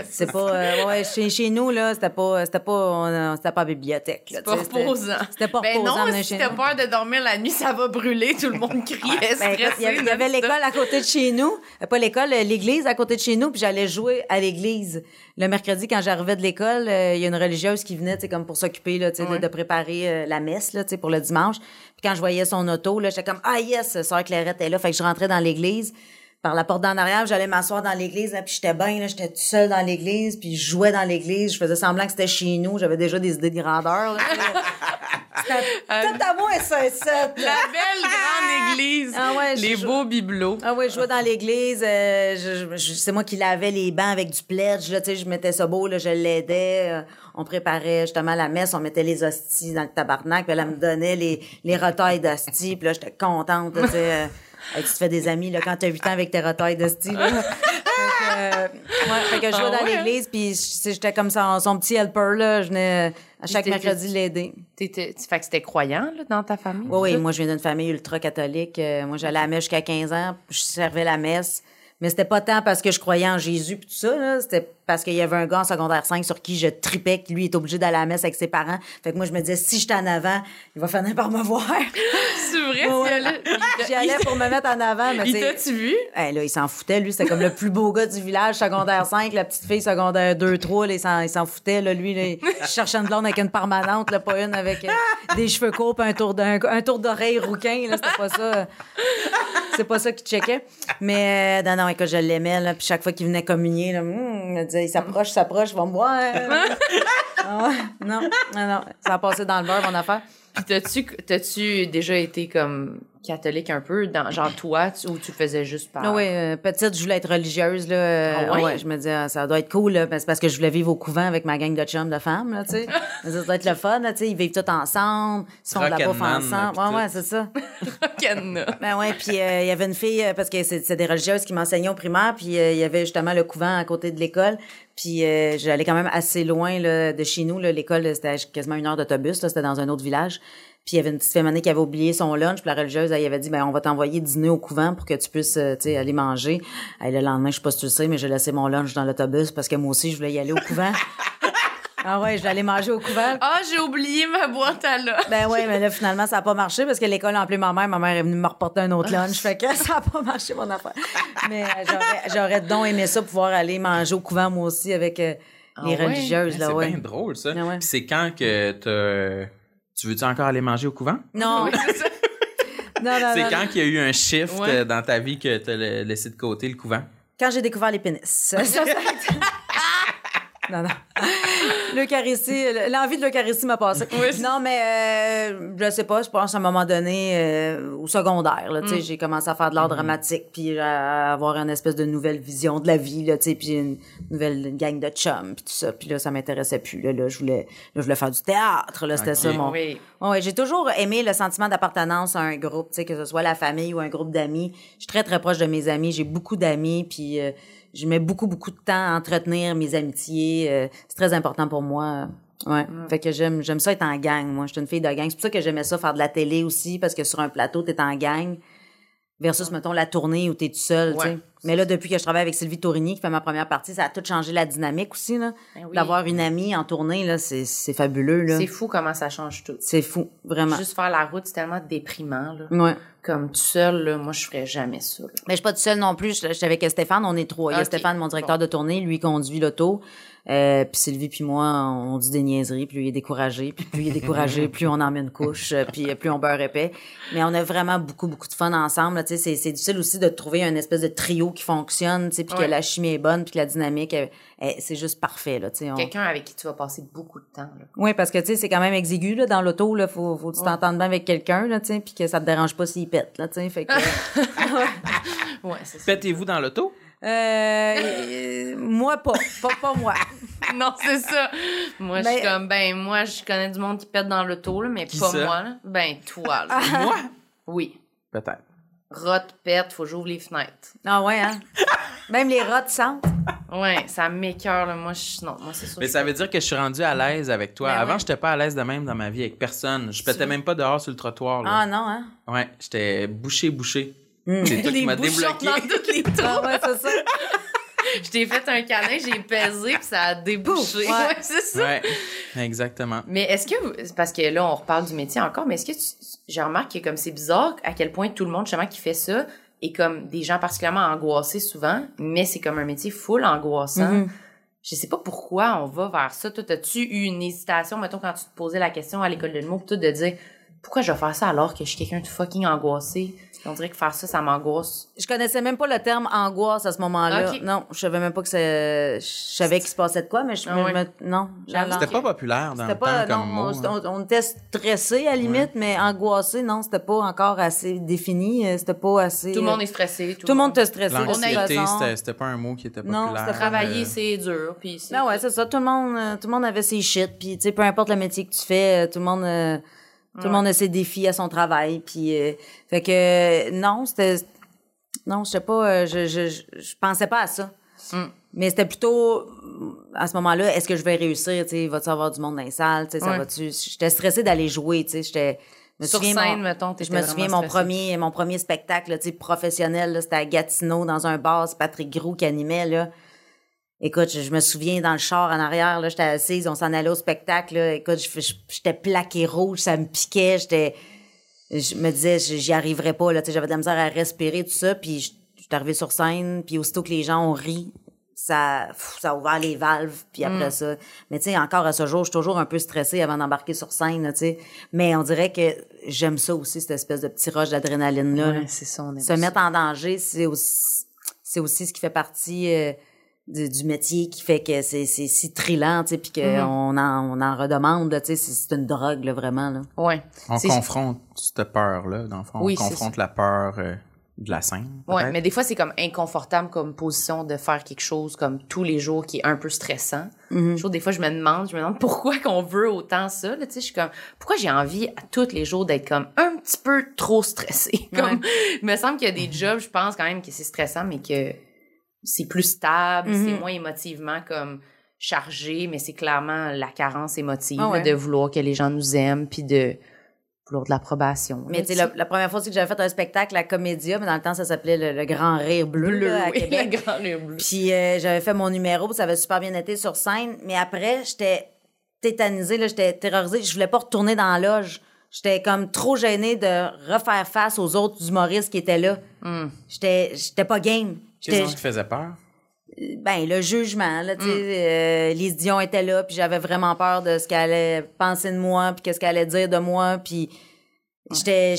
c'est pas, euh, ouais, chez, chez nous là, c'était pas, c'était pas, on- c'était pas la bibliothèque. là, C'est pas c'était- reposant. C'était pas Ben reposant. non, si t'as peur de dormir la nuit, ça va brûler. Tout le monde criait, Ben, écoute, il y avait, il y avait l'école à côté de chez nous. Euh, Pas l'école, l'église à côté de chez nous, puis j'allais jouer à l'église. Le mercredi, quand j'arrivais de l'école, euh, il y a une religieuse qui venait, tu sais, comme pour s'occuper, là, tu sais, de- Ouais. de, préparer euh, la messe, là, tu sais, pour le dimanche. Puis quand je voyais son auto, là, j'étais comme, ah yes, sœur Clairette est là. Fait que je rentrais dans l'église. Par la porte d'en arrière, j'allais m'asseoir dans l'église, là, puis j'étais bien, là, j'étais toute seule dans l'église, puis je jouais dans l'église, je faisais semblant que c'était chez nous, j'avais déjà des idées de grandeur. là. C'était tout à moi, ça, ça. La belle grande église. Ah ouais, les beaux bibelots. Ah oui, je jouais dans l'église. euh, je- je- c'est moi qui lavais les bancs avec du pledge. Là, tu sais, je mettais ça beau, là, je l'aidais. euh, on préparait justement la messe, on mettait les hosties dans le tabarnak. Puis elle elle me donnait les, les retailles d'hosties. Puis là, j'étais contente. tu sais, euh, hey, tu te fais des amis là, quand t'as 8 ans avec tes retailles d'hosties. là. fait, que, euh, ouais, fait que je Ah dans ouais? l'église. Puis j'étais comme ça, son petit helper. Là, je venais à chaque mercredi l'aider. T'étais, fait que c'était croyant, là, dans ta famille? Oui, oui, moi, je viens d'une famille ultra-catholique. Euh, moi, j'allais à la messe jusqu'à 15 ans. Je servais la messe. Mais c'était pas tant parce que je croyais en Jésus pis tout ça, là. C'était parce qu'il y avait un gars en secondaire 5 sur qui je tripais, que lui est obligé d'aller à la messe avec ses parents. Fait que moi, je me disais, si j'étais en avant, il va finir par me voir. C'est vrai, allais- J'y allais pour me mettre en avant, mais Il t'a-tu vu? Hey, là, il s'en foutait, lui. C'était comme le plus beau gars du village, secondaire 5. La petite fille, secondaire 2, 3, là, il s'en, foutait, là. Lui, là, il cherchait une blonde avec une permanente, là, pas une avec euh, des cheveux courts un tour, d'un, un tour d'oreille rouquin. C'était pas ça. C'est pas ça qu'il checkait. Mais, euh, non, non, écoute, je l'aimais. Puis chaque fois qu'il venait communier, là, il me disait, il s'approche, s'approche, va me voir. Ah non, non, non. Ça a passé dans le beurre, mon affaire. Puis t'as-tu, t'as-tu déjà été comme catholique un peu, dans, genre toi, tu- ou tu le faisais juste par... Ah oui, euh, petite, je voulais être religieuse. Là, euh, Ah ouais? ouais, je me disais, ah, ça doit être cool. Là, parce parce que je voulais vivre au couvent avec ma gang de chums de femmes. Là, tu sais. ça doit être le fun. Là, tu sais, ils vivent tous ensemble. Ils se font de la bouffe ensemble. Ouais, ouais, c'est ça. Ken. Ben ouais, puis euh, il y avait une fille, euh, parce que c'est des religieuses qui m'enseignaient au primaire, puis euh, il y avait justement le couvent à côté de l'école. Puis euh, j'allais quand même assez loin là, de chez nous. là. L'école, c'était quasiment une heure d'autobus. là, C'était dans un autre village. Puis il y avait une petite féminine qui avait oublié son lunch. Puis la religieuse, elle, elle avait dit, ben on va t'envoyer dîner au couvent pour que tu puisses, euh, tu sais, aller manger. Hey, le lendemain, je sais pas si tu le sais, mais j'ai laissé mon lunch dans l'autobus parce que moi aussi, je voulais y aller au couvent. ah ouais, je voulais aller manger au couvent. Ah, j'ai oublié ma boîte à là. Ben ouais, mais là, finalement, ça a pas marché parce que l'école a appelé ma mère. Ma mère est venue me reporter un autre lunch. Fait que ça a pas marché, mon affaire. Mais euh, j'aurais, j'aurais donc aimé ça, pouvoir aller manger au couvent, moi aussi, avec euh, les ouais? religieuses, là, c'est ouais. bien drôle, ça. Ah ouais. Puis c'est quand que t'as... Tu veux-tu encore aller manger au couvent? Non. non, non, C'est non, quand non. qu'il y a eu un shift Ouais. euh, dans ta vie que t'as le- laissé de côté le couvent? Quand j'ai découvert les pénis. Ça, ça, ça- Non, non. L'Eucharistie, l'envie de l'Eucharistie m'a passé. Oui. Non, mais euh, je sais pas, je pense à un moment donné, euh, au secondaire, là, tu sais, j'ai commencé à faire de l'art dramatique, puis à avoir une espèce de nouvelle vision de la vie, là, tu sais, puis une nouvelle gang de chums, puis tout ça. Puis là, ça m'intéressait plus. Là, là, je voulais, là, je voulais faire du théâtre, là, c'était ça mon... Oui. Ouais, j'ai toujours aimé le sentiment d'appartenance à un groupe, tu sais, que ce soit la famille ou un groupe d'amis. Je suis très, très proche de mes amis. J'ai beaucoup d'amis, puis euh, je mets beaucoup, beaucoup de temps à entretenir mes amitiés. euh, c'est très important pour moi. Ouais. Fait que j'aime, j'aime ça être en gang, moi. Je suis une fille de gang. C'est pour ça que j'aimais ça faire de la télé aussi, parce que sur un plateau, t'es en gang. Versus, mettons, la tournée où t'es tout seul, tu. Ouais. Mais là, depuis que je travaille avec Sylvie Tourigny, qui fait ma première partie, ça a tout changé la dynamique aussi, là. Ben oui. D'avoir une amie en tournée, là, c'est, c'est fabuleux, là. C'est fou comment ça change tout. C'est fou, vraiment. Juste faire la route, c'est tellement déprimant, là. Ouais. Comme tout seul, là, moi, je ferais jamais ça. là. Mais je suis pas toute seule non plus. Je je suis avec Stéphane, on est trois. Il y a. Stéphane, mon directeur de tournée, lui conduit l'auto. Euh, puis Sylvie puis moi, on dit des niaiseries, puis lui il est découragé, puis plus il est découragé, plus on en met une couche, euh, puis plus on beurre épais. Mais on a vraiment beaucoup beaucoup de fun ensemble. là, Tu sais, c'est c'est difficile aussi de trouver un espèce de trio qui fonctionne, tu sais, puis Ouais. que la chimie est bonne, puis que la dynamique, c'est juste parfait là. Tu sais, on- Quelqu'un avec qui tu vas passer beaucoup de temps, là. Oui, parce que tu sais, c'est quand même exigu là dans l'auto là, faut faut que tu t'entendes bien avec quelqu'un là, tu sais, puis que ça te dérange pas s'il pète là, tu sais, fait que. Ouais, c'est ça. Pétez-vous dans l'auto? Euh, moi pas, pas pas moi. non, c'est ça. Moi, je suis comme, ben, moi, je connais du monde qui pète dans l'auto, là, mais Qui pas ça? moi, là. Ben, toi, là. Moi? Oui. Peut-être. Rotte, pète, faut que j'ouvre les fenêtres. Ah ouais, hein? Même les rats sentent. Ouais, ça m'écœure, là. Moi, je, non, moi, c'est sûr. Mais ça veut dire que je suis rendu à l'aise avec toi. Ben Avant, ouais. j'étais pas à l'aise de même dans ma vie avec personne. Je pétais même pas dehors sur le trottoir. Là. Ah non, hein? Ouais, j'étais bouché, bouché. C'est toi les qui m'as bouchons débloqué. dans toutes les Ah ouais, c'est ça. Je t'ai fait un câlin, j'ai pesé, puis ça a débouché. Ouais. Ouais, c'est ça. Ouais, exactement. Mais est-ce que, vous- parce que là, on reparle du métier encore, mais est-ce que tu, je remarque que comme c'est bizarre à quel point tout le monde, justement, qui fait ça, est comme des gens particulièrement angoissés souvent, mais c'est comme un métier full angoissant. Mhm. Je sais pas pourquoi on va vers ça. Toi, as-tu eu une hésitation, mettons, quand tu te posais la question à l'école de l'humour, tout de dire, pourquoi je vais faire ça alors que je suis quelqu'un de fucking angoissé? On dirait que faire ça, ça m'angoisse. Je connaissais même pas le terme angoisse à ce moment-là. Ok. Non, je savais même pas que c'est. Je savais qu'il se passait de quoi, mais je Ah me- non. C'était pas populaire dans C'était le pas. temps Non, comme mot. on, hein. on- on était stressé à la limite, mais angoissé, non, c'était pas encore assez défini. euh, C'était pas assez. Tout le monde euh, est stressé. Tout le monde te stressé. L'anxiété, c'était c'était pas un mot qui était Non, populaire. c'était Travailler, Euh, c'est dur. Puis Ben ouais, c'est ça. Tout le monde, euh, tout le monde avait ses shit. Puis, tu sais, peu importe le métier que tu fais, tout le monde, euh, tout le monde a ses défis à son travail. Puis, euh, fait que euh, non, c'était, non, je sais pas, euh, je, je, je, pensais pas à ça. Mm. Mais c'était plutôt à ce moment-là, est-ce que je vais réussir Tu sais, va-tu avoir du monde dans les salles Tu sais, ça va-tu J'étais stressée d'aller jouer. Tu sais, j'étais. je me Sur souviens, scène, mon- mettons, je me souviens mon stressée. premier, mon premier spectacle, là, tu sais, professionnel, là, c'était à Gatineau dans un bar, c'est Patrick Groux qui animait là. Écoute, je, je me souviens dans le char en arrière, là, j'étais assise, on s'en allait au spectacle, là. Écoute, j'étais plaqué rouge, ça me piquait, j'étais, je me disais, j'y arriverais pas, là, tu sais, j'avais de la misère à respirer, tout ça, puis je je suis arrivée sur scène, puis aussitôt que les gens ont ri, ça, pff, ça a ouvert les valves, puis après ça. Mais tu sais, encore à ce jour, je suis toujours un peu stressée avant d'embarquer sur scène, tu sais. Mais on dirait que j'aime ça aussi, cette espèce de petit rush d'adrénaline-là. là Ouais, c'est ça, on aime se ça. mettre en danger, c'est aussi, c'est aussi ce qui fait partie euh, du, du métier qui fait que c'est, c'est si trillant, tu sais, puis qu'on Mm-hmm. en, on en redemande, là, tu sais, c'est, c'est une drogue, là, vraiment, là. Ouais. On confronte cette peur-là, dans le fond. Oui, on confronte la peur euh, de la scène. Ouais, mais des fois, c'est comme inconfortable comme position de faire quelque chose comme tous les jours qui est un peu stressant. Mm-hmm. Je trouve, des fois, je me demande, je me demande pourquoi qu'on veut autant ça, là, tu sais, je suis comme, pourquoi j'ai envie à tous les jours d'être comme un petit peu trop stressée? Comme, il me semble qu'il y a des jobs, je pense quand même que c'est stressant, mais que c'est plus stable, Mhm. c'est moins émotivement comme chargé, mais c'est clairement la carence émotive, Ah ouais. de vouloir que les gens nous aiment, puis de vouloir de l'approbation. Mais tu sais, la, la première fois que j'avais fait un spectacle à Comédia, mais dans le temps, ça s'appelait le, le Grand Rire Bleu, bleu, là, à oui, Québec. le grand rire bleu. Puis euh, j'avais fait mon numéro, puis ça avait super bien été sur scène. Mais après, j'étais tétanisée, j'étais terrorisée. Je voulais pas retourner dans la loge. J'étais comme trop gênée de refaire face aux autres humoristes qui étaient là. J'étais j'étais pas game. Qu'est-ce qui te faisait peur? ben le jugement là tu sais Mm. euh, Lise Dion était là puis j'avais vraiment peur de ce qu'elle allait penser de moi puis qu'est-ce qu'elle allait dire de moi puis j'étais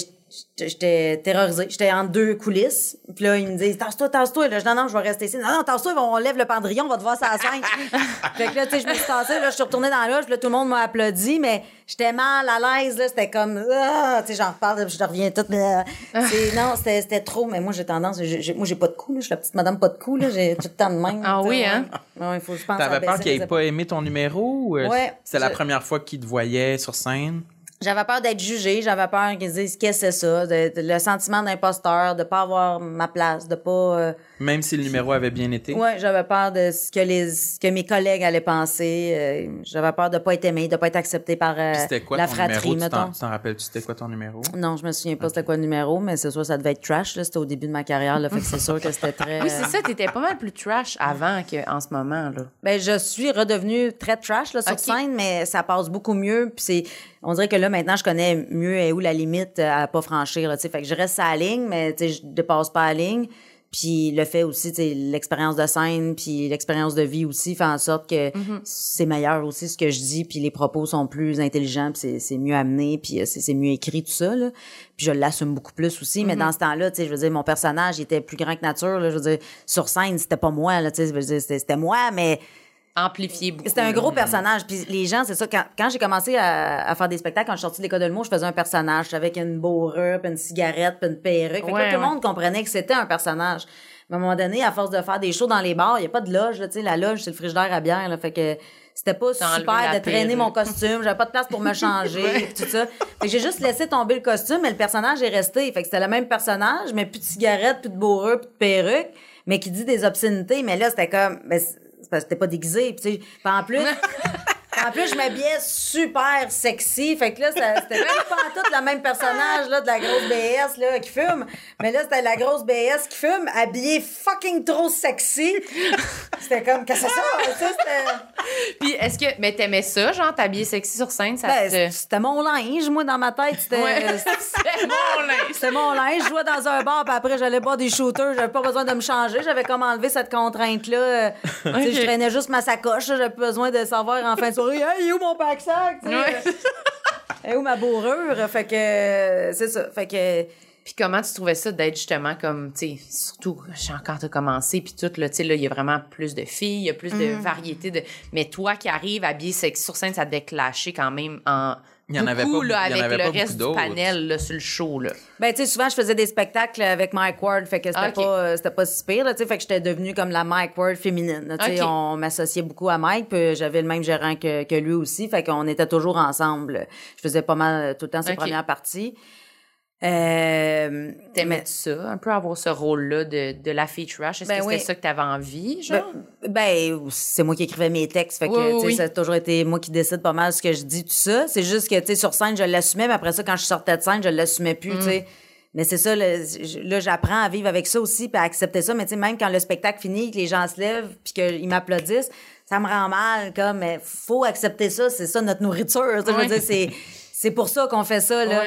j'étais- terrorisée. J'étais en deux coulisses. Puis là ils me disent tasse-toi tasse-toi. Là je dis non non je vais rester ici. Non non tasse-toi on lève le pendrillon on va te voir ça à la scène. Fait que là tu sais je me suis tassée là je suis retournée dans la loge. Puis là tout le monde m'a applaudi mais j'étais mal à l'aise là. C'était comme ah, tu sais j'en reparle puis je reviens toute mais euh, c'est non c'était trop. Mais moi j'ai tendance j'ai- moi j'ai pas de cou là. Je suis la petite madame pas de cou là. J'ai tout le temps de même Ah oui, ouais. hein? Ouais, il faut je pense à T'avais peur qu'il les ait pas aimé ton numéro ou euh, Ouais, c'était la première fois qu'il te voyait sur scène? J'avais peur d'être jugée, j'avais peur qu'ils disent qu'est-ce que c'est ça, le sentiment d'imposteur, de pas avoir ma place, de pas. Euh, Même si le numéro avait bien été? Ouais, j'avais peur de ce que les ce que mes collègues allaient penser. euh, j'avais peur de pas être aimée, de pas être acceptée par euh, quoi la ton fratrie, numéro? Tu t'en- mettons. tu t'en rappelles-tu c'était quoi ton numéro? Non, je me souviens pas c'était quoi le numéro, mais c'est sûr ça devait être trash. là, C'était au début de ma carrière, là, fait que c'est sûr que c'était très. Oui, c'est ça, t'étais pas mal plus trash avant qu'en ce moment, là. Ben, je suis redevenue très trash là, sur scène, mais ça passe beaucoup mieux. Puis c'est, on dirait que là maintenant je connais mieux est où la limite euh, à pas franchir. Là, tu sais. fait que je reste à la ligne, mais tu sais, je dépasse pas la ligne. Puis le fait aussi, tu l'expérience de scène, puis l'expérience de vie aussi fait en sorte que c'est meilleur aussi ce que je dis, puis les propos sont plus intelligents, puis c'est, c'est mieux amené, puis euh, c'est, c'est mieux écrit tout ça. Là. Puis je l'assume beaucoup plus aussi. Mais dans ce temps-là, tu sais, je veux dire, mon personnage il était plus grand que nature. Là, je veux dire, sur scène, c'était pas moi. Là, tu sais, je veux dire, c'était, c'était moi, mais Amplifié beaucoup. c'était un gros personnage. Puis les gens, c'est ça. Quand, quand j'ai commencé à, à faire des spectacles, quand je suis sortie de l'école de l'humour, je faisais un personnage avec une bourrure, puis une cigarette, puis une perruque. Fait que là, tout le ouais. monde comprenait que c'était un personnage. Mais à un moment donné, à force de faire des shows dans les bars, il n'y a pas de loge. Là, la loge, c'est le frigidaire à bière. Là, fait que c'était pas super de traîner mon costume. J'avais pas de place pour me changer, tout ça. J'ai juste laissé tomber le costume, mais le personnage est resté. Fait que c'était le même personnage, mais plus de cigarette, plus de bourrure, plus de perruque, mais qui dit des obscénités. Mais là, c'était comme... Ben, parce que t'es pas déguisé. Puis, en plus... En plus, je m'habillais super sexy. Fait que là, c'était même pas en tout le même personnage là, de la grosse BS là, qui fume. Mais là, c'était la grosse BS qui fume, habillée fucking trop sexy. C'était comme, qu'est-ce que c'est ça? C'était? Puis est-ce que. Mais t'aimais ça, genre, t'habiller sexy sur scène, ça Ben, c'était mon linge, moi, dans ma tête. C'était. Ouais, c'est mon linge. C'était mon linge. Je jouais dans un bar, puis après, j'allais boire des shooters. J'avais pas besoin de me changer. J'avais comme enlevé cette contrainte-là. Euh, Je traînais juste ma sacoche. J'avais pas besoin de savoir en fin de soirée, hey, il est où mon pack-sac? Est où ma bourrure? Fait que, c'est ça. Fait que, Puis comment tu trouvais ça d'être justement comme, tu sais, surtout, j'ai encore de commencer, puis tout, là, tu sais, là, il y a vraiment plus de filles, il y a plus de Mm. variété de... Mais toi qui arrives habillé sexe sur scène, ça devait clasher quand même en... Il y en avait beaucoup, pas- là, il y en avec avait le pas reste du panel, là, sur le show, là. Ben, tu sais, souvent, je faisais des spectacles avec Mike Ward, fait que c'était Ah, pas, euh, c'était pas si pire, là, tu sais, fait que j'étais devenue comme la Mike Ward féminine, là, tu sais, on m'associait beaucoup à Mike, puis j'avais le même gérant que, que lui aussi, fait qu'on était toujours ensemble. Je faisais pas mal euh, tout le temps ses Ok. premières parties. Euh, T'aimais mais- ça, un peu avoir ce rôle-là de, de la fille trash? Est-ce Ben que c'était oui. ça que t'avais envie, genre? Ben, ben, c'est moi qui écrivais mes textes, fait que, Oui, ça a toujours été moi qui décide pas mal ce que je dis, tout ça. C'est juste que, tu sais, sur scène, je l'assumais, mais après ça, quand je sortais de scène, je l'assumais plus, tu sais. Mais c'est ça, le- là, j'apprends à vivre avec ça aussi, puis à accepter ça. Mais tu sais, même quand le spectacle finit, que les gens se lèvent, puis qu'ils m'applaudissent, ça me rend mal, comme, mais faut accepter ça, c'est ça notre nourriture. tu sais, Je veux Ouais. dire, c'est, c'est pour ça qu'on fait ça, là.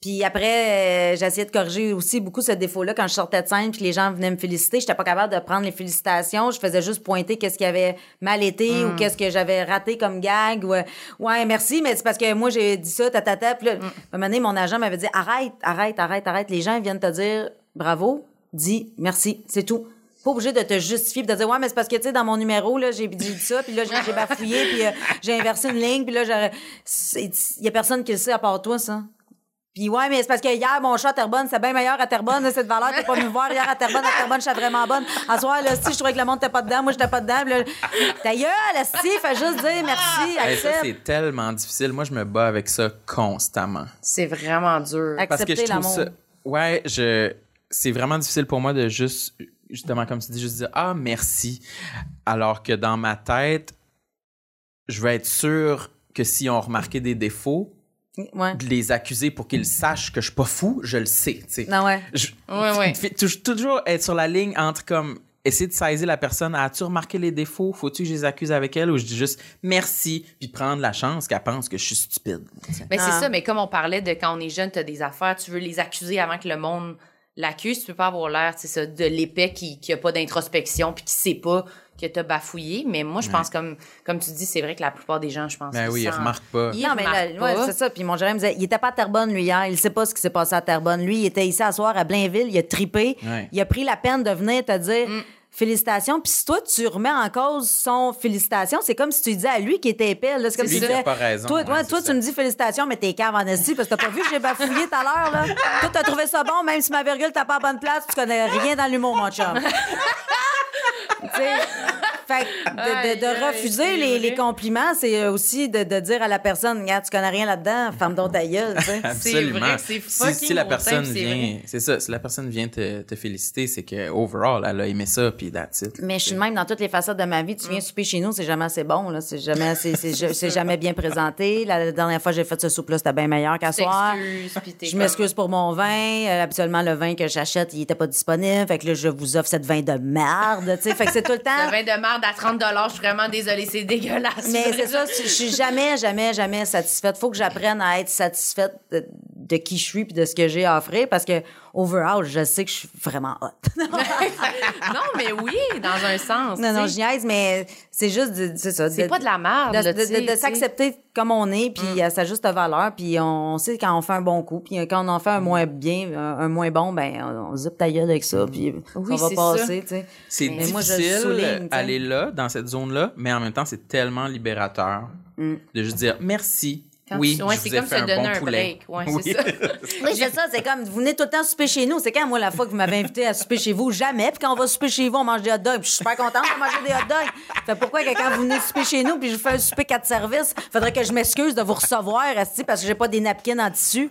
Puis après, euh, essayé de corriger aussi beaucoup ce défaut-là quand je sortais de scène puis les gens venaient me féliciter. J'étais pas capable de prendre les félicitations. Je faisais juste pointer qu'est-ce qui avait mal été Mm. ou qu'est-ce que j'avais raté comme gag. Ou, euh, ouais, merci, mais c'est parce que moi, j'ai dit ça, ta, ta, ta. Puis là, Mm. à un moment donné, mon agent m'avait dit, arrête, arrête, arrête, arrête. Les gens viennent te dire bravo, dis merci, c'est tout. Pas obligé de te justifier puis de dire ouais mais c'est parce que tu sais dans mon numéro là j'ai dit ça puis là j'ai bafouillé puis euh, j'ai inversé une ligne puis là il y a personne qui le sait à part toi ça. Puis ouais, mais c'est parce que hier, mon chat à Terrebonne, c'est bien meilleur à Terrebonne, là, cette valeur. T'es pas venu me voir hier à Terrebonne. À Terrebonne, j'étais vraiment bonne. À soir, là, si je trouvais que le monde était pas dedans, moi, j'étais pas dedans. Là, ta gueule, si, fais juste dire merci, Hey, ça, c'est tellement difficile. Moi, je me bats avec ça constamment. C'est vraiment dur. Ac- Parce que je Accepter trouve ça. l'amour. Ouais, je. C'est vraiment difficile pour moi de juste, justement, comme tu dis, juste dire Ah, merci. Alors que dans ma tête, je veux être sûr que si on remarqué des défauts, Ouais. de les accuser pour qu'ils sachent que je suis pas fou, je le sais. Non, ouais. Je- Ouais, ouais. Toujours être sur la ligne entre comme essayer de saisir la personne. As-tu remarqué les défauts? Faut-tu que je les accuse avec elle ou je dis juste merci puis prendre la chance qu'elle pense que je suis stupide? Mais Ah. c'est ça, mais comme on parlait de quand on est jeune, t'as des affaires, tu veux les accuser avant que le monde l'accuse, tu peux pas avoir l'air, c'est ça, de l'épais qui, qui a pas d'introspection puis qui sait pas que t'as bafouillé. Mais moi, je pense comme, comme tu dis, c'est vrai que la plupart des gens, je pense. Ben oui, ils s'en- remarquent pas. Ils Non, mais ouais, c'est ça. Puis mon gérant me disait, il était pas à Terrebonne, lui, hier. Il sait pas ce qui s'est passé à Terrebonne. Lui, il était ici à soir à Blainville. Il a tripé. Ouais. Il a pris la peine de venir te dire félicitations. Puis si toi, tu remets en cause son félicitations, c'est comme si tu disais à lui qui était épais. C'est comme si tu disais, a pas raison, Toi, ouais, toi, tu me dis félicitations, mais t'es cave en esti parce que t'as pas vu que j'ai bafouillé tout à l'heure, là. toi, t'as trouvé ça bon, même si ma virgule t'as pas à bonne place, tu connais rien dans l'humour, mon chum. sais, fait que de, de- de Aïe, aïe, refuser les, compliments, c'est aussi de, de dire à la personne, regarde, tu connais rien là-dedans, gueule, tu sais. Absolument. vrai, c'est si, si la personne vient, vrai. c'est ça, si la personne vient te, te féliciter, c'est que overall, elle a aimé ça, puis that's it. Mais je suis de même dans toutes les facettes de ma vie. Tu viens souper chez nous, c'est jamais assez bon, là. C'est jamais assez, c'est, jamais bien présenté. La dernière fois que j'ai fait ce soupe-là, c'était bien meilleur qu'à soir. Je m'excuse pour mon vin. Euh, habituellement, le vin que j'achète, il était pas disponible. Fait que là, je vous offre cette vin de merde, tu sais. Fait que c'est tout le temps. Le vin de merde à 30 je suis vraiment désolée, c'est dégueulasse. Mais c'est ça, je suis jamais, jamais, jamais satisfaite. Faut que j'apprenne à être satisfaite de, de qui je suis puis de ce que j'ai à offrir parce que overall, je sais que je suis vraiment hot. non, mais oui, dans un sens. non, non, je niaise, mais c'est juste, de- c'est ça. C'est pas de la merde, De, s'accepter comme on est, puis à sa juste valeur, puis on sait quand on fait un bon coup, puis quand on en fait un moins bien, un, un moins bon, ben on, on zip ta gueule avec ça, puis Oui, ça va passer, tu sais. C'est moi, je difficile souligne, aller là, dans cette zone-là, mais en même temps, c'est tellement libérateur de juste dire merci. Quand oui, tu- ouais, je c'est comme fait se un donner bon un poulet. break. Ouais, Oui. c'est ça. Oui, c'est ça, c'est comme, vous venez tout le temps souper chez nous. C'est quand, moi, la fois que vous m'avez invité à souper chez vous? Jamais. Puis quand on va souper chez vous, on mange des hot dogs. Puis je suis super contente de manger des hot dogs. Fait pourquoi que quand vous venez souper chez nous, puis je vous fais un souper quatre services, faudrait que je m'excuse de vous recevoir, esti, parce que j'ai pas des napkins en tissu.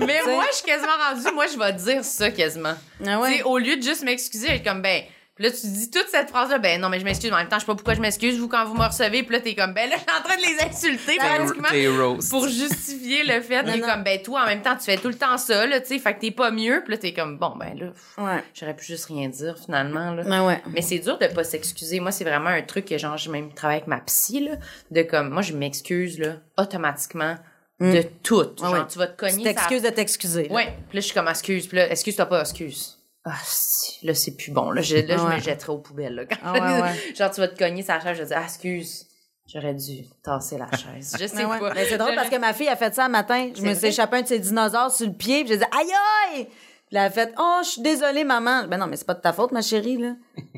Mais moi, je suis quasiment rendue, moi, je vais dire ça quasiment. Ah ouais? Au lieu de juste m'excuser, être comme, ben, puis là, tu dis toute cette phrase-là, ben non, mais je m'excuse, mais en même temps, je sais pas pourquoi je m'excuse, vous, quand vous me recevez, puis là, t'es comme, ben là, je suis en train de les insulter, T'es- pratiquement, t'es pour justifier le fait que, non. comme, ben, toi, en même temps, tu fais tout le temps ça, là, tu sais, fait que t'es pas mieux, puis là, t'es comme, bon, ben là, pff, Ouais. j'aurais pu juste rien dire, finalement, là. Ouais, ouais. Mais c'est dur de pas s'excuser. Moi, c'est vraiment un truc que, genre, j'ai même travaillé avec ma psy, là, de comme, moi, je m'excuse, là, automatiquement, de tout. Genre, ouais. tu vas te Tu cogner. ça- t'excuses de t'excuser. Ouais. Puis là, je suis comme, excuse. Puis là, excuse-toi pas, excuse. Ah, si, là, c'est plus bon. Là, je, là, je me jetterai aux poubelles, là. Quand Ah, ouais, ouais. Genre, tu vas te cogner sa chaise, je vais dire, ah, excuse. J'aurais dû tasser la chaise. Je sais pas. Mais c'est drôle parce que ma fille a fait ça un matin. Je me suis échappé un de ses dinosaures sur le pied, puis j'ai dit aïe aïe. Puis elle a fait "Oh, je suis désolée maman." Ben non, mais c'est pas de ta faute ma chérie là.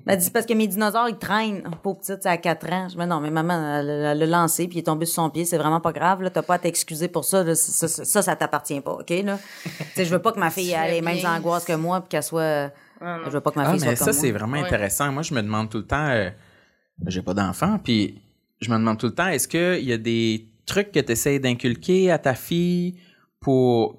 Elle a dit parce que mes dinosaures ils traînent. Oh, Pauvre petite, c'est à 4 ans. Je dis, mais non, mais maman elle l'a lancé puis il est tombé sur son pied, c'est vraiment pas grave là, t'as pas à t'excuser pour ça, là. ça ça ça, ça t'appartient pas, OK là? tu sais, je veux pas que ma fille ait les mêmes angoisses que moi puis qu'elle soit je veux pas que ma Ah, fille mais soit ça, c'est vraiment Ouais. intéressant. Moi, je me demande tout le temps, euh, j'ai pas d'enfant, puis je me demande tout le temps, est-ce qu'il y a des trucs que tu essaies d'inculquer à ta fille pour,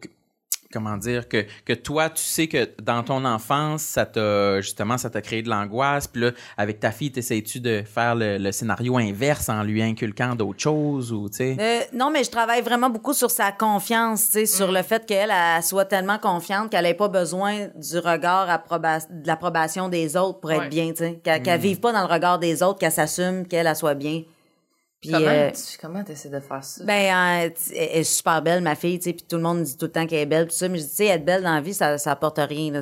comment dire, que, que toi, tu sais que dans ton enfance, ça t'a, justement, ça t'a créé de l'angoisse, puis là, avec ta fille, t'essayes-tu de faire le, le scénario inverse en lui inculquant d'autres choses, ou, tu sais? Euh, non, mais je travaille vraiment beaucoup sur sa confiance, tu sais, Mm. sur le fait qu'elle elle soit tellement confiante qu'elle n'ait pas besoin du regard approba- de l'approbation des autres pour être Ouais. bien, tu sais. Qu'elle qu'elle vive pas dans le regard des autres, qu'elle s'assume, qu'elle elle soit bien. Puis, Comment euh, tu comment essaies de faire ça? ben, euh, elle est super belle, ma fille, tu sais, puis tout le monde dit tout le temps qu'elle est belle, tout ça, mais je dis, tu sais, être belle dans la vie, ça, ça apporte rien, là.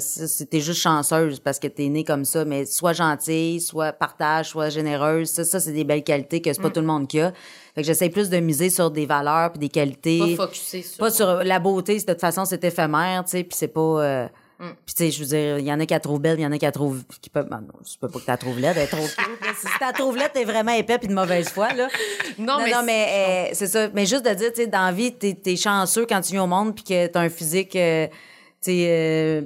T'es juste chanceuse parce que t'es née comme ça, mais sois gentille, soit partage, soit généreuse, ça, ça, c'est des belles qualités que c'est Mm. pas tout le monde qui a. Fait que j'essaie plus de miser sur des valeurs puis des qualités. Pas focusser sur. Pas sur la beauté, c'est- de toute façon, c'est éphémère, tu sais, puis c'est pas... euh, Mm. Puis, tu sais, je veux dire, il y en a qui la trouvent belle, il y en a qui la trouvent... Qui peuvent... ben non, je peux pas que tu la trouves laide, elle est trop cute. Si tu la trouves laide, t'es vraiment épais puis de mauvaise foi, là. Non, non, mais non, c'est- mais euh, c'est ça. Mais juste de dire, tu sais, dans la vie, t'es, t'es chanceux quand tu viens au monde puis que t'as un physique... euh, euh,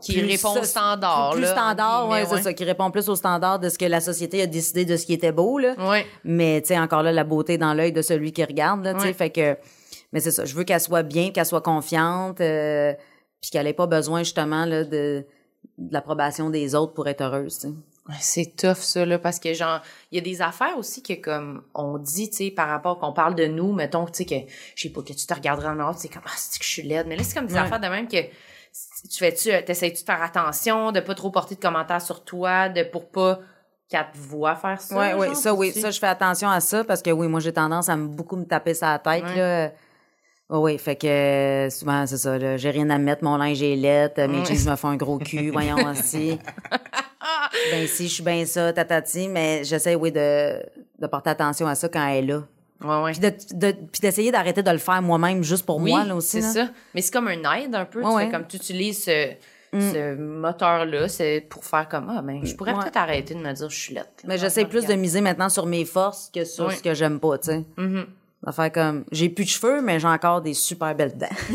Qui plus répond au standard, Plus, plus là, standard, entre ouais, c'est ça, qui répond plus au standard de ce que la société a décidé de ce qui était beau, là. Ouais. Mais, tu sais, encore là, la beauté dans l'œil de celui qui regarde, là, tu sais. Ouais. Fait que, mais c'est ça. Je veux qu'elle soit bien, qu'elle soit confiante, euh, puis qu'elle ait pas besoin, justement, là, de, de l'approbation des autres pour être heureuse, tu C'est tough, ça, là, parce que, genre, il y a des affaires aussi que, comme, on dit, tu sais, par rapport qu'on parle de nous, mettons, tu sais, que, je sais pas, que tu te regarderas dans le miroir, tu sais, comme, ah, c'est que je suis laide? Mais là, c'est comme des Ouais. affaires de même que, tu fais-tu, euh, t'essayes-tu de faire attention, de pas trop porter de commentaires sur toi, de, pour pas qu'elle te voit faire ça? Ouais, ouais, ça, oui, tu- ça, je fais attention à ça parce que oui, moi, j'ai tendance à me, beaucoup me taper sa tête, Ouais. là. Oui, oui, fait que euh, souvent, c'est ça, là. J'ai rien à mettre, mon linge est lettre, mes Ouais. jeans me font un gros cul, voyons aussi. ben si, je suis bien ça, tatati, mais j'essaie, oui, de, de porter attention à ça quand elle est là. Ouais, ouais. Puis de, de- puis d'essayer d'arrêter de le faire moi-même juste pour Oui, moi, là aussi. c'est là. ça. Mais c'est comme un aide un peu. Ouais, tu fais comme tu utilises ce, ce moteur-là, c'est pour faire comme ah ben je pourrais peut-être arrêter de me dire je suis laide. Mais j'essaie plus de miser maintenant sur mes forces que sur ce que j'aime pas, tu sais. Mhm. De faire comme, j'ai plus de cheveux, mais j'ai encore des super belles dents.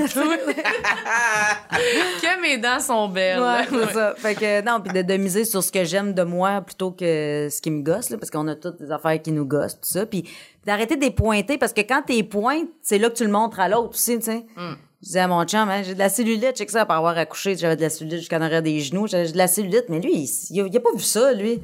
que mes dents sont belles. Ouais, c'est ça. Fait que, non, puis de, de miser sur ce que j'aime de moi plutôt que ce qui me gosse, là, parce qu'on a toutes des affaires qui nous gossent, tout ça. Puis d'arrêter de les pointer, parce que quand t'es pointes, c'est là que tu le montres à l'autre aussi, tu sais. Mm. Je disais à mon chum, hein, j'ai de la cellulite, check ça, après avoir accouché, j'avais de la cellulite jusqu'en arrière des genoux, j'avais de la cellulite, mais lui, il, il, a, il a pas vu ça, lui.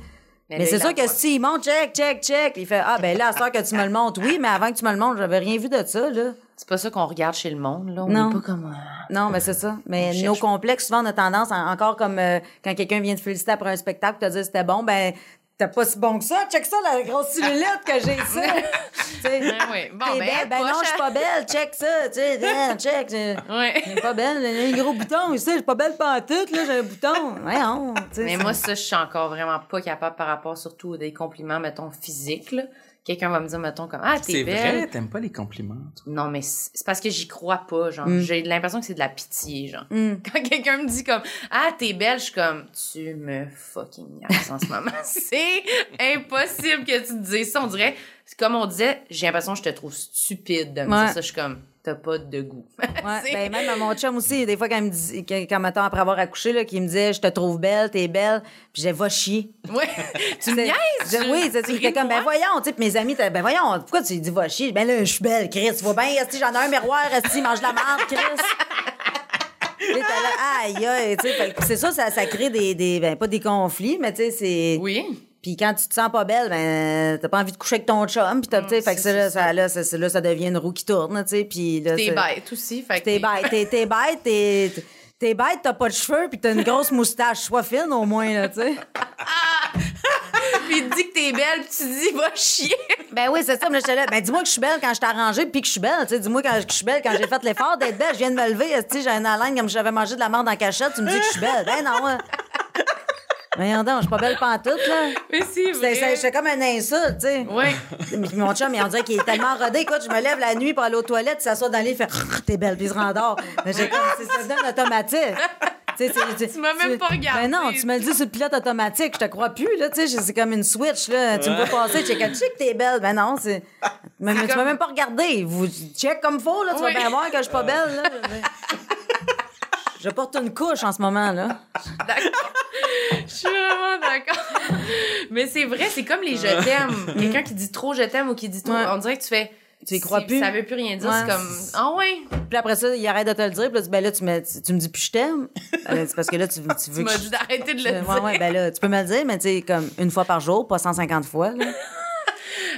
Mais, c'est sûr que si il monte, check, check, check, il fait, ah, ben là, à ce que tu me le montres, oui, mais avant que tu me le montres, j'avais rien vu de ça, là. C'est pas ça qu'on regarde chez le monde là. On Non. est pas comme ah, Non, mais c'est ça. Mais On nos cherche. complexes, souvent, on a tendance, à- encore comme euh, quand quelqu'un vient te féliciter après un spectacle, te dire c'était bon, ben, t'as pas si bon que ça. Check ça, la grosse cellulite que j'ai, sais, Ouais, ouais. Bon, t'es ben, belle. Ben non, je suis pas belle. Check ça. Tu sais, check. Ouais. je suis pas belle. J'ai un gros bouton. Sais, je suis pas belle pantoute, là. J'ai un bouton. Voyons. Mais moi, ça, je suis encore vraiment pas capable par rapport surtout à des compliments, mettons, physiques, là. Quelqu'un va me dire, mettons, comme, ah, t'es C'est belle. vrai, t'aimes pas les compliments, toi? Non, mais c'est c'est parce que j'y crois pas, genre. Mm. J'ai l'impression que c'est de la pitié, genre. Quand quelqu'un me dit comme, ah, t'es belle, je suis comme, tu me fucking niaises en ce moment. c'est impossible que tu te dises ça. On dirait, c'est comme on disait, j'ai l'impression que je te trouve stupide de me Ouais. dire ça. Je suis comme, t'as pas de goût. Ouais, ben même à mon chum aussi, des fois quand il me dit, quand, quand mettons, après avoir accouché, là, qu'il me disait, je te trouve belle, t'es belle, puis j'ai va chier. ouais. tu me niaises? oui, c'est de comme, ben voyons, tu sais, mes amis, ben voyons, pourquoi tu dis va chier? Ben là, je suis belle, Chris, tu vois bien, j'en ai un miroir, esti, mange de la marde, Chris. Aïe, aïe, tu sais, c'est ça, ça, ça crée des, des, ben pas des conflits, mais tu sais, c'est... Oui. Puis quand tu te sens pas belle, ben t'as pas envie de coucher avec ton chum, puis t'as, tu sais, fait que ça, là, ça. ça, là, ça, ça- là, ça devient une roue qui tourne, tu sais, puis là... T'es bête aussi. Fait que T'es bête, t'es, t'es bête, t'es... T'es bête, t'as pas de cheveux, puis t'as une grosse moustache. Sois fine, au moins, là, tu sais. Puis il te dit que t'es belle, puis tu dis, va chier. Ben oui, c'est ça. Mais j'étais là. Ben dis-moi que je suis belle quand je t'ai arrangée puis que je suis belle. Tu sais, dis-moi quand je suis belle quand j'ai fait l'effort d'être belle. Je viens de me lever. Tu sais, j'ai un haleine comme si j'avais mangé de la merde en cachette. Tu me dis que je suis belle. Ben non. hein. Voyons donc, je suis pas belle pantoute, là. Mais c'est C'est- comme un insulte, tu sais. Puis Mon chum, il on dirait qu'il est tellement rodé. Écoute, je me lève la nuit pour aller aux toilettes, il s'assoit dans le lit, il fait T'es belle, puis il se rendort. Mais j'ai comme, c'est ça donne automatique. Tu sais, c'est- Tu m'as même pas regardé. Ben non, tu me le dis sur le pilote automatique, je te crois plus, là, tu sais, c'est comme une switch, là. Tu me vois passer, check, check, t'es belle. Ben non, c'est. Mais, mais tu m'as même pas regardé. Vous check comme faut, là, tu Oui. vas bien voir que je suis pas belle, là. Je porte une couche en ce moment, là. D'accord. Je suis vraiment d'accord. Mais c'est vrai, c'est comme les je t'aime. Quelqu'un qui dit trop je t'aime ou qui dit trop. Ouais. On dirait que tu fais. Tu y crois plus. Ça veut plus rien dire. Ouais. C'est comme. Ah ouais. Puis après ça, il arrête de te le dire, puis là, tu, ben là, tu me, tu, tu me dis, puis je t'aime. Euh, c'est parce que là, tu, tu veux Tu m'as dit d'arrêter de le Ouais, dire. ouais, ben là, tu peux me le dire, mais tu sais, comme une fois par jour, pas 150 fois, là.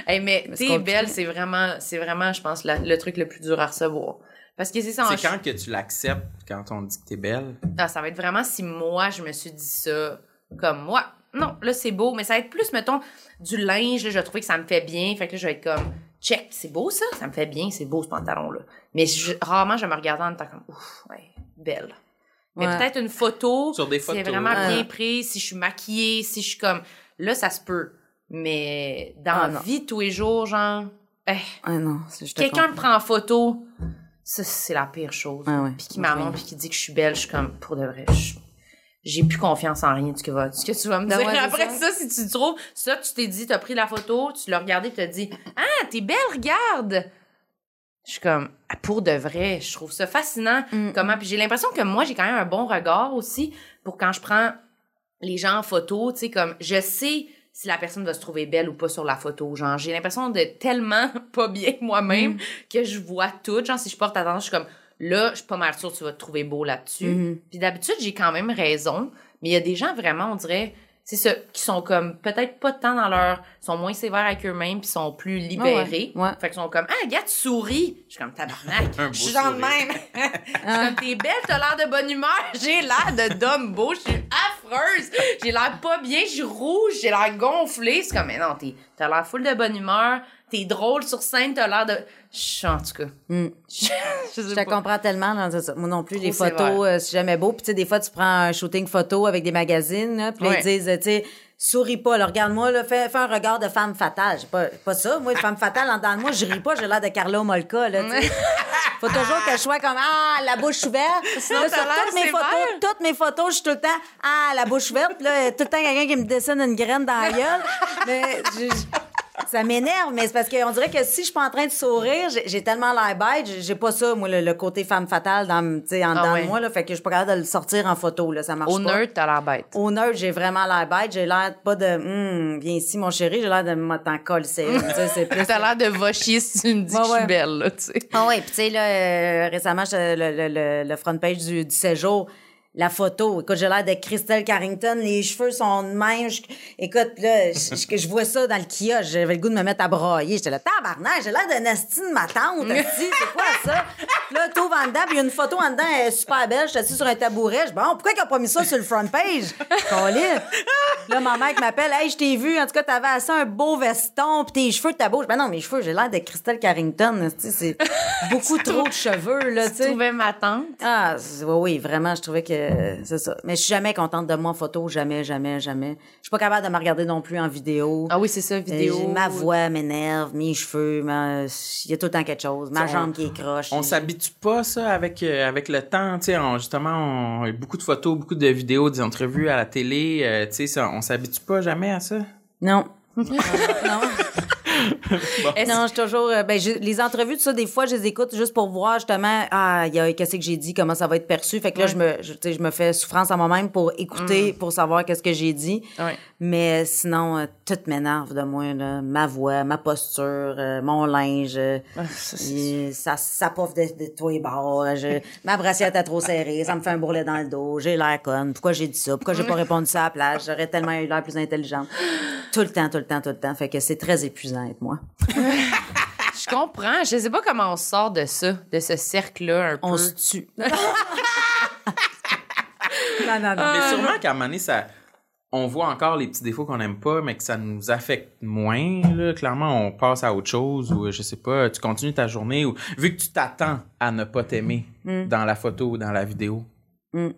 Hey, mais c'est t'es belle, c'est vraiment, c'est vraiment, je pense, la- le truc le plus dur à recevoir. Parce que c'est ça. C'est quand que tu l'acceptes quand on dit que t'es belle? Ah, ça va être vraiment si moi, je me suis dit ça comme moi. Non, là, c'est beau, mais ça va être plus, mettons, du linge, là, je vais trouver que ça me fait bien. Fait que là, je vais être comme, check, c'est beau ça, ça me fait bien, c'est beau ce pantalon-là. Mais je- rarement, je vais me regarder en étant comme, ouf, ouais, belle. Mais Ouais. peut-être une photo, Sur des si photos. vraiment Ouais. bien prise, si je suis maquillée, si je suis comme, là, ça se peut. Mais dans Ah, la vie, tous les jours, genre, eh, Ah non, quelqu'un me prend en photo, ça, c'est la pire chose. Ah ouais. Puis qui m'amène, puis qui dit que je suis belle, je suis comme, pour de vrai, je- j'ai plus confiance en rien de ce que, va, de ce que tu vas me Ben dire. ouais, Après ça. ça. si tu trouves, ça, tu t'es dit, t'as pris la photo, tu l'as regardé, tu t'as dit, ah, t'es belle, regarde! Je suis comme, ah, pour de vrai, je trouve ça fascinant. Mm. Comment, puis j'ai l'impression que moi, j'ai quand même un bon regard aussi pour quand je prends les gens en photo, tu sais, comme, je sais si la personne va se trouver belle ou pas sur la photo. Genre, j'ai l'impression de tellement pas bien moi-même Mm. que je vois tout. Genre, si je porte attention, je suis comme, là, je suis pas mal sûre que tu vas te trouver beau là-dessus. Mhm. Puis d'habitude, j'ai quand même raison. Mais il y a des gens vraiment, on dirait, c'est ça, qui sont comme, peut-être pas tant dans leur, sont moins sévères avec eux-mêmes puis sont plus libérés. Ouais, ouais. Fait qu'ils sont comme, ah, gars, tu souris. Je suis comme, tabarnak. Je suis dans le sourire. même. Je suis comme, t'es belle, t'as l'air de bonne humeur. J'ai l'air de beau. Je suis affreuse. J'ai l'air pas bien. Je suis rouge. J'ai l'air gonflée. C'est comme, mais non, t'es, t'as l'air full de bonne humeur. T'es drôle sur scène. T'as l'air de. Je en tout cas. Mm. Je, je sais Je te pas. comprends tellement, ça. Moi non plus, Trop les photos, euh, c'est jamais beau. Puis tu sais, des fois, tu prends un shooting photo avec des magazines, là, puis Ouais. ils disent, tu sais, souris pas, là, regarde-moi, là, fais, fais un regard de femme fatale. Pas, pas ça. Moi, femme fatale, en dedans de moi, je ris pas, j'ai l'air de Carlo Molka, là, tu sais. Faut toujours que je sois comme, ah, la bouche ouverte. Sinon, Là, t'as sur toutes mes sévère. photos, toutes mes photos, je suis tout le temps, ah, la bouche ouverte. Puis là, tout le temps, quelqu'un qui me dessine une graine dans la gueule. Mais, je- je- ça m'énerve, mais c'est parce qu'on dirait que si je suis pas en train de sourire, j'ai- tellement l'air bête, j'ai- pas ça, moi, le, le côté femme fatale dans, en Ah dedans ouais. de moi, là, fait que je suis pas capable de le sortir en photo, là, ça marche Au pas. nerd, t'as l'air bête. Au nerd, j'ai vraiment l'air bête, j'ai l'air pas de, hum, viens ici, mon chéri, j'ai l'air de me t'en coller, c'est, plus. T'as l'air de vachier si tu me dis Ouais, que je ouais. suis belle, là, tu sais. Ah oui, puis tu sais, là, euh, récemment, le, le, le front page du, du séjour, la photo. Écoute, j'ai l'air de Christelle Carrington, les cheveux sont de même. Je- écoute, là, je, je- je vois ça dans le kiosque, j'avais le goût de me mettre à brailler. J'étais là, tabarnak, j'ai l'air de Nastine, ma tante, c'est quoi ça? Là, t'ouvres en dedans, puis il y a une photo en dedans, elle est super belle, j'étais assise sur un tabouret. Je bon, pourquoi qu'il a pas mis ça sur le front page? Colin. Là, ma mère m'appelle, hey, je t'ai vu, en tout cas, t'avais assez un beau veston, puis tes cheveux, ta bouche. Ben non, mes cheveux, j'ai l'air de Christelle Carrington, c'est beaucoup trop de cheveux, là, tu sais. trouvais ma tante? Ah, oui, vraiment, je trouvais que c'est ça. Mais je suis jamais contente de moi en photo, jamais, jamais, jamais. Je suis pas capable de me regarder non plus en vidéo. Ah oui, c'est ça, vidéo. Euh, ma voix m'énerve, mes cheveux, ma- il y a tout le temps quelque chose. Ma On- jambe qui est croche. On s'habitue pas ça avec euh, avec le temps, tu sais, justement on a eu beaucoup de photos, beaucoup de vidéos, des entrevues à la télé, euh, tu sais, on s'habitue pas jamais à ça? Non. non. Non, je suis toujours. euh, ben, je- les entrevues, tout ça, des fois, je les écoute juste pour voir justement, ah, il y a qu'est-ce que j'ai dit, comment ça va être perçu. Fait que là, je me, je, me fais souffrance à moi-même pour écouter, pour savoir qu'est-ce que j'ai dit. Ouais. Mais sinon, euh, tout m'énerve de moi, là. Ma voix, ma posture, euh, mon linge. euh, Ah, ça, et ça, ça pouffe de, de tous les bords. Ma brassière est trop serrée, ça me fait un bourrelet dans le dos. J'ai l'air conne. Pourquoi j'ai dit ça? Pourquoi j'ai pas répondu ça à la place? J'aurais tellement eu l'air plus intelligente. Tout le temps, tout le temps, tout le temps. Fait que c'est très épuisant être moi. Je comprends. Je sais pas comment on sort de ça, de ce cercle-là un On peu. se tue. non, non, non. Ah. Mais sûrement qu'à un moment donné, ça on voit encore les petits défauts qu'on aime pas, mais que ça nous affecte moins. Là. Clairement, on passe à autre chose ou je sais pas, tu continues ta journée ou vu que tu t'attends à ne pas t'aimer Mm. dans la photo ou dans la vidéo.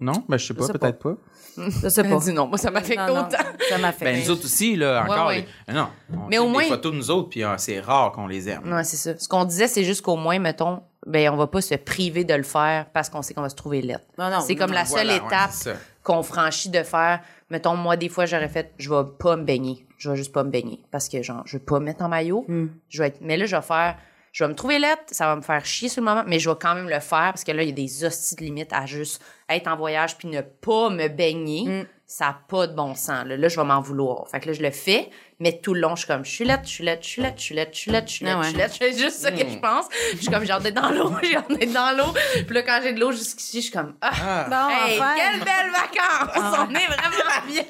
Non? Ben, je sais pas, peut-être pas. Je sais pas. dit non, moi, ça m'affecte Non, non, autant. Ça m'affecte. Ben, nous autres aussi, là, encore. ouais. les- Non, on Mais au moins- des photos de nous autres, puis ah, c'est rare qu'on les aime. Ouais, c'est ça. Ce qu'on disait, c'est juste qu'au moins, mettons, ben, on va pas se priver de le faire parce qu'on sait qu'on va se trouver lettre. Non, non, c'est comme la seule Voilà, étape qu'on franchit de faire. Mettons, moi, des fois, j'aurais fait, je vais pas me baigner. Je vais juste pas me baigner. Parce que, genre, je vais pas me mettre en maillot. Je vais être, mais là, je vais faire, je vais me trouver lettre, ça va me faire chier sur le moment, mais je vais quand même le faire parce que là, il y a des hosties de limites à juste être en voyage puis ne pas me baigner. Ça n'a pas de bon sens. Là, Là, je vais m'en vouloir. Fait que là, je le fais, mais tout le long, je suis comme, je suis lettre, je suis lettre, je suis lettre, je suis lettre, je suis lettre, je suis lettre, Ah je suis lettre. C'est juste ça que je pense. Je suis comme, j'ai hâte d'être dans l'eau, j'ai hâte d'être dans l'eau. Puis là, quand j'ai de l'eau jusqu'ici, je suis comme, ah, Bon, hey, enfin. quelle belle vacances! On est vraiment bien.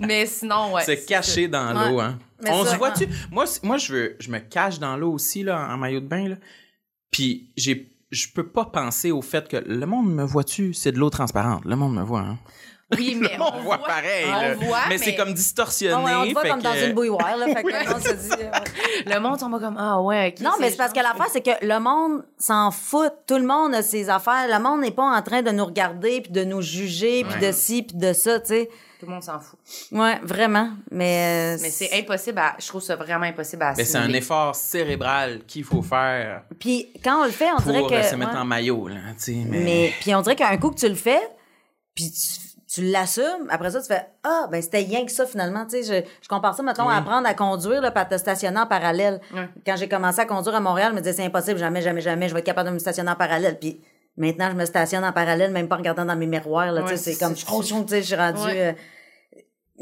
Mais sinon, ouais. se cacher dans l'eau, hein. Mais On ça, se voit-tu? Moi, c- moi, je veux, je me cache dans l'eau aussi, là, en maillot de bain, là. Puis, j'ai, je peux pas penser au fait que le monde me voit-tu? C'est de l'eau transparente. Le monde me voit, hein. Oui, mais on, On voit pareil, On là. voit, mais, c'est comme distorsionné. Ouais, on te voit fait comme dans une bouilloire, là. Fait que le monde se dit. euh, ouais. Le monde, on va comme, ah ouais. Non, mais c'est parce que l'affaire, c'est que le monde s'en fout. Tout le monde a ses affaires. Le monde n'est pas en train de nous regarder, puis de nous juger, puis Ouais. de ci, puis de ça, tu sais. Tout le monde s'en fout. Ouais, vraiment. Mais, euh, Mais c'est impossible à, je trouve ça vraiment impossible à Mais c'est un effort cérébral qu'il faut faire Puis quand on le fait, on pour dirait que. se mettre ouais. en maillot, là, tu sais. Mais, Mais puis on dirait qu'un coup que tu le fais, puis tu, tu l'assumes, après ça tu fais ah ben c'était rien que ça finalement, tu sais je, je compare ça mettons à apprendre à conduire là puis à te stationner en parallèle. Quand j'ai commencé à conduire à Montréal, je me disais c'est impossible, jamais jamais jamais je vais être capable de me stationner en parallèle puis maintenant je me stationne en parallèle même pas en regardant dans mes miroirs là, tu Ouais, sais c'est c'est- comme je tu sais je suis rendu Ouais. euh,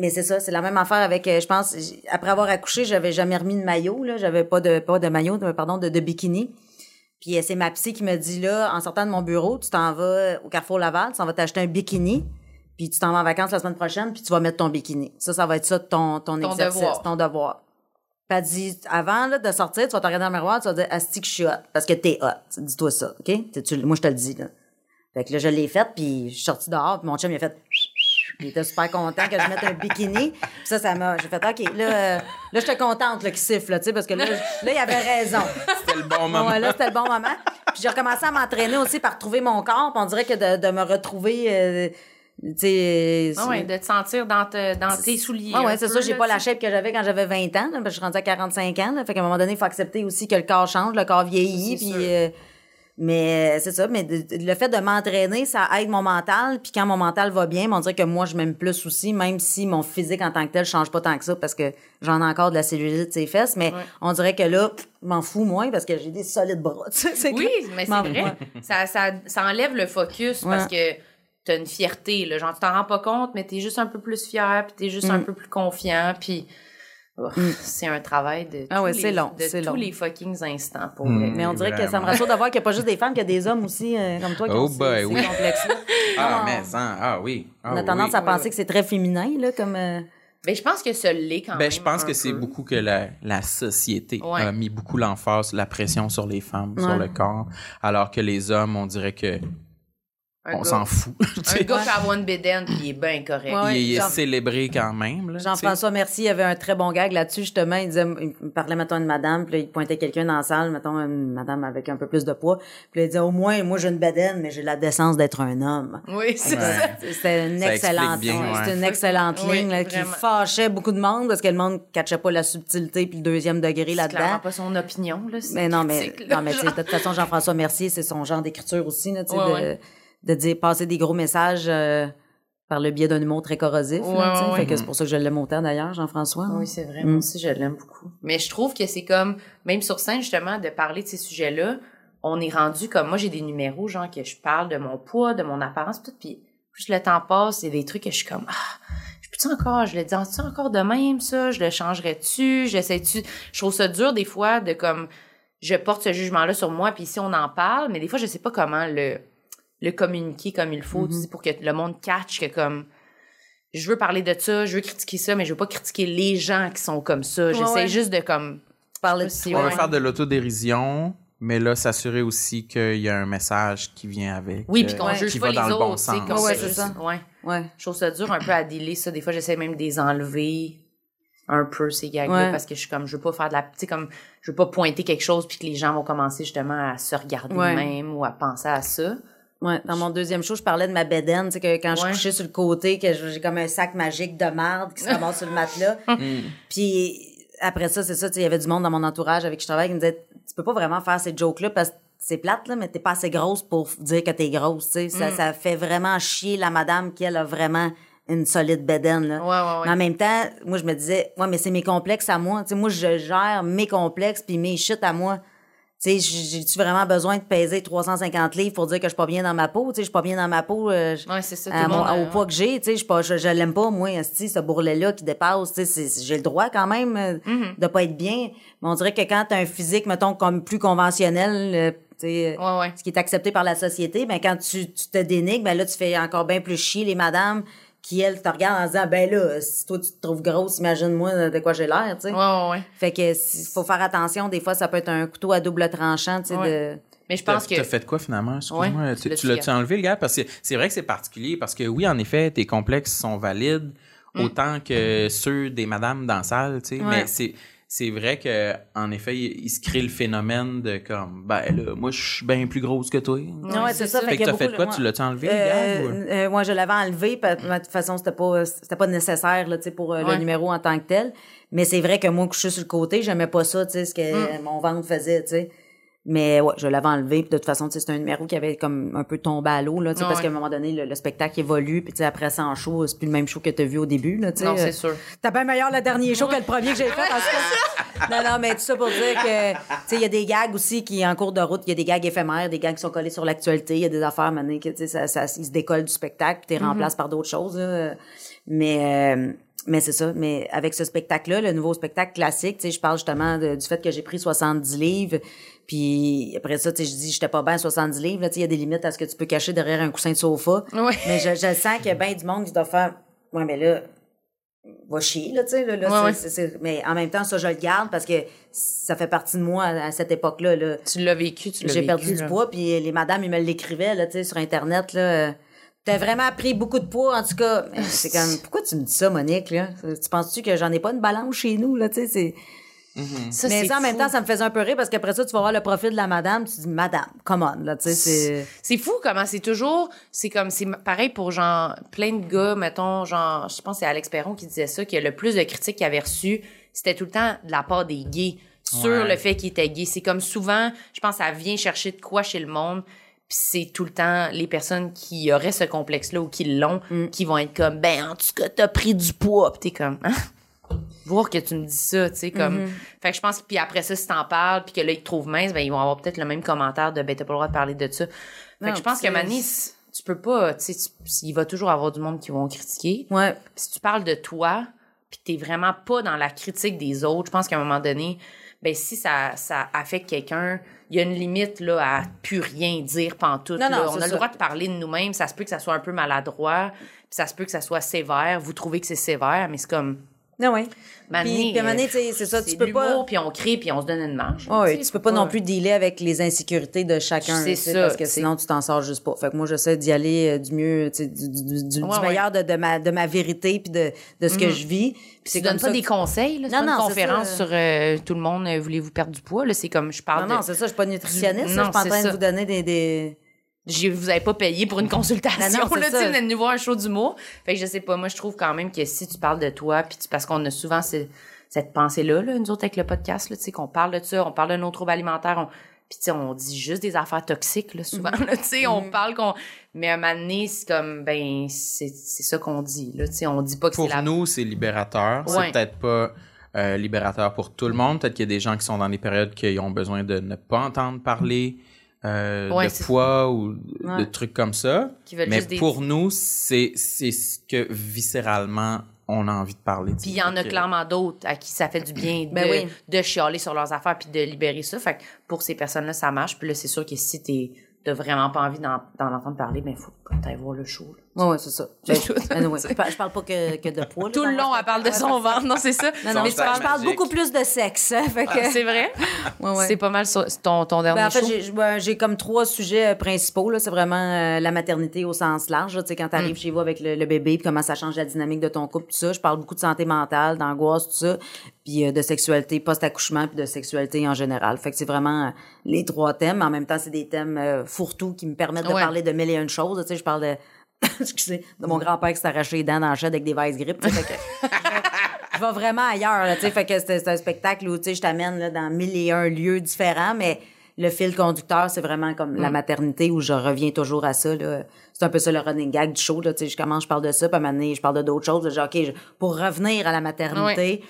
mais c'est ça, c'est la même affaire avec, euh, je pense, après avoir accouché, j'avais jamais remis de maillot, là, j'avais pas de, pas de maillot, de- pardon, de, de bikini. Puis euh, c'est ma psy qui me dit là, en sortant de mon bureau, tu t'en vas euh, au Carrefour Laval, tu t'en vas t'acheter un bikini, puis tu t'en vas en vacances la semaine prochaine, puis tu vas mettre ton bikini. Ça, ça va être ça ton, ton, Ton exercice, devoir. ton devoir. Puis elle dit, avant là, de sortir, tu vas te regarder dans le miroir, tu vas dire, asti que je suis hot, parce que t'es hot. Dis-toi ça, OK? Moi, je te le dis, là. Fait que là, je l'ai fait, puis je suis sortie dehors, puis mon chum, il a fait... Il était super content que je mette un bikini. Puis ça, ça m'a... J'ai fait, OK, là, euh, là j'étais contente là, qu'il siffle, tu sais, parce que là, là, il avait raison. c'était le bon moment. Ouais, là, c'était le bon moment. Puis j'ai recommencé à m'entraîner aussi par trouver mon corps. Puis on dirait que de, de me retrouver, euh, tu sais... Ah ouais, de te sentir dans, te- dans tes souliers. Ouais, ouais, c'est ça. J'ai pas la shape que j'avais quand j'avais 20 ans. Là, parce que je suis rendue à 45 ans. Là, fait qu'à un moment donné, il faut accepter aussi que le corps change, le corps vieillit. Puis, sûr. euh, mais euh, c'est ça. Mais de- de- le fait de m'entraîner, ça aide mon mental. Puis quand mon mental va bien, on dirait que moi, je m'aime plus aussi, même si mon physique en tant que tel change pas tant que ça parce que j'en ai encore de la cellulite ses fesses. Mais on dirait que là, je m'en fous moins parce que j'ai des solides bras. Oui, que- mais c'est vrai. Ça, ça, ça enlève le focus parce que t'as une fierté, là. Genre, tu t'en rends pas compte, mais t'es juste un peu plus fier, puis t'es juste Mm. un peu plus confiant, puis c'est un travail de Ah tous ouais, les- c'est long, de c'est tous long. les fucking instants, pour Mm. vrai. Mais on dirait que ça me rassure de voir qu'il n'y a pas juste des femmes, qu'il y a des hommes aussi, euh, comme toi, qui Oh ont boy, ces oui. complexes-là. Ah, Non, mais ça, ah oui. Ah On a oui. tendance à penser oui. que c'est très féminin, là, comme... euh, Ben, je pense que ça l'est quand même. Ben, je pense un que c'est beaucoup que la, la société Ouais. a mis beaucoup l'emphase, la pression sur les femmes, sur le corps, alors que les hommes, on dirait que Un on s'en fout. Un gars qui a une bédaine, puis il est bien correct. Ouais, il est Jean- célébré quand même. Jean-François Mercier avait un très bon gag là-dessus, justement. Il disait, il parlait, mettons, d'une madame, puis là, il pointait quelqu'un dans la salle, mettons, une madame avec un peu plus de poids. Puis là, il disait, au moins, moi, j'ai une bedaine, mais j'ai la décence d'être un homme. Oui, c'est Ouais. ça. C'était une Ça excellente, explique bien, ouais, ouais. c'était une excellente Oui, ligne, là, qui fâchait beaucoup de monde parce que le monde catchait pas la subtilité puis le deuxième degré C'est là-dedans. pas son opinion, là. Mais non, mais, critique, là, non, mais tu sais, genre. de toute façon, Jean-François Mercier, c'est son genre d'écriture aussi, là, tu sais, Ouais, de, dire, passer des gros messages, euh, par le biais d'un humour très corrosif, là, Ouais, tu sais. ouais, Fait ouais. que c'est pour ça que je l'aime autant, d'ailleurs, Jean-François. Oui, c'est vrai. Mm. Moi aussi, je l'aime beaucoup. Mais je trouve que c'est comme, même sur scène, justement, de parler de ces sujets-là, on est rendu comme, moi, j'ai des numéros, genre, que je parle de mon poids, de mon apparence, tout, puis plus le temps passe, il y a des trucs que je suis comme, ah, je peux-tu encore, je le dis encore de même, ça, je le changerais-tu, j'essaie-tu, je trouve ça dur, des fois, de comme, je porte ce jugement-là sur moi, puis ici, on en parle, mais des fois, je sais pas comment le, le communiquer comme il faut, tu sais, pour que le monde catch que, comme, je veux parler de ça, je veux critiquer ça, mais je veux pas critiquer les gens qui sont comme ça. J'essaie ouais. juste de comme Parler de On ouais. faire de l'autodérision, mais là, s'assurer aussi qu'il y a un message qui vient avec. oui, euh, puis qu'on Ouais. juge qui pas va les dans le autres, bon sens. Ouais, c'est ça. Ouais. Ouais. Je trouve ça dur un peu à dealer ça. Des fois, j'essaie même de les enlever un peu ces gags-là Ouais. parce que je suis comme je veux pas faire de la tu sais comme je veux pas pointer quelque chose puis que les gens vont commencer justement à se regarder Ouais. même ou à penser à ça Ouais, dans mon deuxième show, je parlais de ma bédaine, tu sais, que quand je Ouais. couchais sur le côté, que j'ai comme un sac magique de marde qui se ramasse sur le matelas. Puis après ça, c'est ça, tu sais, il y avait du monde dans mon entourage avec qui je travaille qui me disait, tu peux pas vraiment faire ces jokes-là parce que c'est plate, là, mais t'es pas assez grosse pour dire que t'es grosse, tu sais. Ça, ça fait vraiment chier la madame qui, elle, a vraiment une solide bédaine, là. Ouais, ouais, ouais. Mais en même temps, moi, je me disais, ouais, mais c'est mes complexes à moi. Tu sais, moi, je gère mes complexes puis mes chutes à moi. Tu sais, j'ai- j'ai-tu vraiment besoin de peser 350 livres pour dire que je suis pas bien dans ma peau? Tu sais, je suis pas bien dans ma peau. euh, Ouais, ça, à mon- au euh, poids que j'ai, tu sais, je je, je l'aime pas, moi, ce bourrelet-là qui dépasse, tu sais, j'ai le droit quand même euh, Mm-hmm. de pas être bien. Mais on dirait que quand t'as un physique, mettons, comme plus conventionnel, euh, sais, Ouais, ouais. ce qui est accepté par la société, ben quand tu, tu te dénigres, ben là, tu fais encore bien plus chier les madames qui, elles, te regardent en disant, ben là, si toi, tu te trouves grosse, imagine-moi de quoi j'ai l'air, tu sais. Ouais, ouais, ouais. Fait que il faut faire attention, des fois, ça peut être un couteau à double tranchant, tu sais, Ouais. de... Mais je pense que. t'as fait quoi finalement? Excuse-moi. Ouais, tu tu l'as tu l'as-tu enlevé, le gars? Parce que c'est vrai que c'est particulier parce que oui, en effet, tes complexes sont valides Mm. autant que ceux des madames dans la salle, tu sais. Ouais. Mais c'est, c'est vrai que en effet, il, il se crée le phénomène de comme, ben là, moi, je suis bien plus grosse que toi. Non, ouais, c'est ça. Fait que qu'il y a t'as fait quoi? Tu l'as-tu enlevé, le Euh, gars? ou- euh, moi, je l'avais enlevé. De toute façon, c'était pas, c'était pas nécessaire là, tu sais, pour euh, Ouais. le numéro en tant que tel. Mais c'est vrai que moi, coucher sur le côté, j'aimais pas ça, tu sais, ce que Mm. mon ventre faisait, tu sais. Mais ouais, je l'avais enlevé. Puis de toute façon, tu sais, c'était un numéro qui avait comme un peu tombé à l'eau, là, tu sais, Ouais, parce qu'à un moment donné, le, le spectacle évolue. Puis tu sais, après ça, en show, c'est plus le même show que t'as vu au début, là, tu sais. Non, c'est Euh, sûr. T'as bien meilleur le dernier show que le premier que j'ai fait, en tout cas. Non, non, mais tout ça pour dire que, tu sais, il y a des gags aussi qui, en cours de route, il y a des gags éphémères, des gags qui sont collés sur l'actualité, il y a des affaires, maintenant, que, tu sais, ça, ça, ils se décollent du spectacle, puis t'es remplaces par d'autres choses, là. Mais, euh, mais c'est ça. Mais avec ce spectacle-là, le nouveau spectacle classique, tu sais, je parle justement de- du fait que j'ai pris 70 livres, puis après ça, tu sais, je dis, j'étais pas bien à 70 livres, là, tu sais, il y a des limites à ce que tu peux cacher derrière un coussin de sofa. Mais je, je sens qu'il y a bien du monde qui doit faire, ouais, mais là, va chier, là, tu sais, là, là, Ouais, c'est- ouais. c'est- c'est- mais en même temps, ça, je le garde parce que ça fait partie de moi à, cette époque-là, là. Tu l'as vécu, tu l'as J'ai vécu. perdu là. du poids, puis les madames, ils me l'écrivaient, là, tu sais, sur Internet, là. T'as vraiment pris beaucoup de poids, en tout cas. Mais C'est comme, pourquoi tu me dis ça, Monique, là? Tu penses-tu que j'en ai pas une balance chez nous, là, tu sais, c'est... Ça, Mais ça, en même temps, ça me faisait un peu rire parce qu'après ça, tu vas voir le profil de la madame, tu dis, madame, come on, là, tu sais, c'est... C'est fou comment c'est toujours, c'est comme, c'est pareil pour genre, plein de gars, mettons, genre, je pense que c'est Alex Perron qui disait ça, que le plus de critiques qu'il avait reçues, c'était tout le temps de la part des gays sur Ouais. le fait qu'il était gay. C'est comme souvent, je pense, ça vient chercher de quoi chez le monde, puis c'est tout le temps les personnes qui auraient ce complexe-là ou qui l'ont, qui vont être comme, ben, en tout cas, t'as pris du poids, puis t'es comme, hein? voir que tu me dis ça, tu sais, comme... Fait que je pense que, puis après ça, si t'en parles, puis que là, ils te trouvent mince, ben, ils vont avoir peut-être le même commentaire de, ben, t'as pas le droit de parler de ça. Fait Non, que je pense c'est- Manis, tu peux pas, tu sais, il va toujours avoir du monde qui vont critiquer. Ouais. Puis si tu parles de toi, puis t'es vraiment pas dans la critique des autres, je pense qu'à un moment donné, ben si ça, ça affecte quelqu'un, il y a une limite là à plus rien dire pantoute. Non, non, là. On a le droit de parler de nous-mêmes. Ça se peut que ça soit un peu maladroit, puis ça se peut que ça soit sévère. Vous trouvez que c'est sévère, mais c'est comme Non, ouais. Mané, Puis, puis à un moment donné, tu sais, c'est ça, tu peux pas... Puis on crée, puis on se donne une marge. Ouais, sais, tu peux pas non plus dealer avec les insécurités de chacun. C'est ça, Parce que sinon, tu t'en sors juste pas. Fait que moi, j'essaie d'y aller euh, du mieux, du, du, du- Ouais, meilleur de, de, ma, de ma vérité puis de, de ce que je vis. Puis donnes pas des conseils, là? Non, pas une non, c'est conférence ça. sur euh, tout le monde, euh, voulez-vous perdre du poids, là? C'est comme, je parle Non, non, c'est ça, je suis pas nutritionniste, je suis pas en train de vous donner des... Je vous avez pas payé pour une consultation. Non, non, là, tu on est venu voir un show d'humour. Fait que je sais pas, moi, je trouve quand même que si tu parles de toi, puis tu- parce qu'on a souvent ce- cette pensée-là, là, nous autres, avec le podcast, là, tu sais, qu'on parle de ça, on parle de nos troubles alimentaires, on, puis tu sais, on dit juste des affaires toxiques, là, souvent, Mm-hmm. là, tu sais, on parle qu'on, mais à un moment donné, c'est comme, ben, c'est, c'est ça qu'on dit, là, tu sais, on dit pas que c'est Pour la... nous, c'est libérateur. Ouais. C'est peut-être pas euh, libérateur pour tout le monde. Peut-être qu'il y a des gens qui sont dans des périodes qui ont besoin de ne pas entendre parler euh, Ouais, de poids ou de Ouais. trucs comme ça. Mais juste des- pour nous, c'est c'est ce que viscéralement on a envie de parler. Puis il y en a clairement d'autres à qui ça fait du bien de, Ben oui. de chialer sur leurs affaires puis de libérer ça. Fait que pour ces personnes-là, ça marche. Puis là, c'est sûr que si t'es t'as vraiment pas envie d'en, d'en entendre parler, ben faut que t'ailles voir le show. là. Ouais, ouais, c'est ça. Ben, tout. anyway, je, parle, je parle pas que, que de poids. là, Tout le long, elle parle de son ventre. Non, c'est ça. Non, non, mais je parle, magique. beaucoup plus de sexe. hein, fait que... Ah, c'est vrai? Ouais, ouais. C'est pas mal sur- ton, ton dernier Ben, en fait, show? j'ai- ben, j'ai comme trois sujets euh, principaux. Là. C'est vraiment euh, la maternité au sens large. là. Tu sais, quand tu arrives chez vous avec le, le bébé, puis comment ça change la dynamique de ton couple, tout ça. Je parle beaucoup de santé mentale, d'angoisse, tout ça. puis euh, de sexualité post-accouchement, puis de sexualité en général. Fait que c'est vraiment euh, les trois thèmes. En même temps, c'est des thèmes euh, fourre-tout qui me permettent de Ouais. parler de mille et une choses. Tu sais, je parle de, excusez, de mon grand-père qui s'est arraché les dents dans le shed avec des vice grippe. tu sais, fait que je vais vraiment ailleurs. Là, tu sais, fait que c'est un spectacle où tu sais, je t'amène là, dans mille et un lieux différents, mais le fil conducteur, c'est vraiment comme la maternité où je reviens toujours à ça. là. C'est un peu ça le running gag du show. Là, tu sais, je commence, je parle de ça, puis à un moment donné, je parle de d'autres choses. là, Genre, OK, je- pour revenir à la maternité.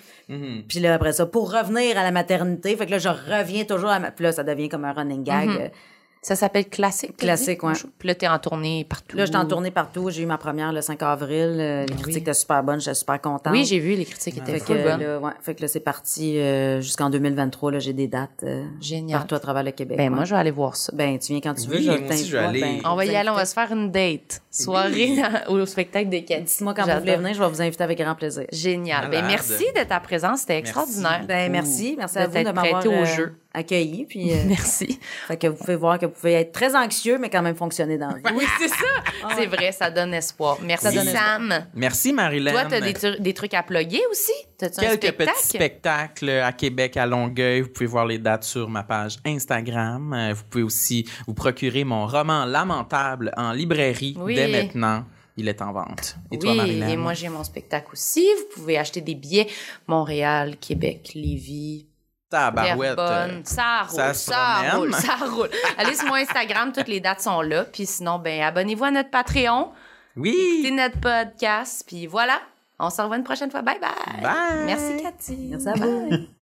Puis là, après ça, pour revenir à la maternité, fait que là, je reviens toujours à ma... Puis là, ça devient comme un running gag. Euh, Ça s'appelle Classique. Classique, ouais. Puis là, t'es en tournée partout. Là, j'étais en tournée partout. J'ai eu ma première le 5 avril. Euh, les critiques étaient super bonnes. J'étais super contente. Oui, j'ai vu, les critiques étaient Fait que, bonnes. là, ouais, fait que là, c'est parti euh, jusqu'en 2023. Là, j'ai des dates euh, Génial. partout à travers le Québec. Ben, ouais. moi, je vais aller voir ça. Ben, tu viens quand tu veux. Oui, je moi aussi, je vais t'invite, aller. On va y aller, on va se faire une date. Soirée au spectacle de Cathy. Dites-moi quand vous voulez venir, je vais vous inviter avec grand plaisir. Génial. Ben, merci de ta présence. C'était extraordinaire. Ben, merci. Merci à vous de m'avoir prêté au euh, jeu. Accueilli. Puis, euh, Merci. fait que vous pouvez voir que vous pouvez être très anxieux, mais quand même fonctionner dans la vie. Oui, c'est ça. C'est vrai, ça donne espoir. Merci, Ça donne espoir. Sam. Merci, Marilyn. Toi, t'as des, tru- des trucs à plugger aussi? Un Quelques spectacle? petits spectacles à Québec, à Longueuil. Vous pouvez voir les dates sur ma page Instagram. Euh, Vous pouvez aussi vous procurer mon roman Lamentable en librairie Oui. dès maintenant. Il est en vente. Et toi, oui, Marilyn? et moi, j'ai mon spectacle aussi. Vous pouvez acheter des billets Montréal, Québec, Lévis, Tabarouette. Terrebonne. Ça roule, ça roule, ça roule. Allez sur mon Instagram, toutes les dates sont là. Puis sinon, ben abonnez-vous à notre Patreon, Oui. écoutez notre podcast. Puis voilà, on se revoit une prochaine fois. Bye bye. Bye. Merci Cathy. Merci à vous.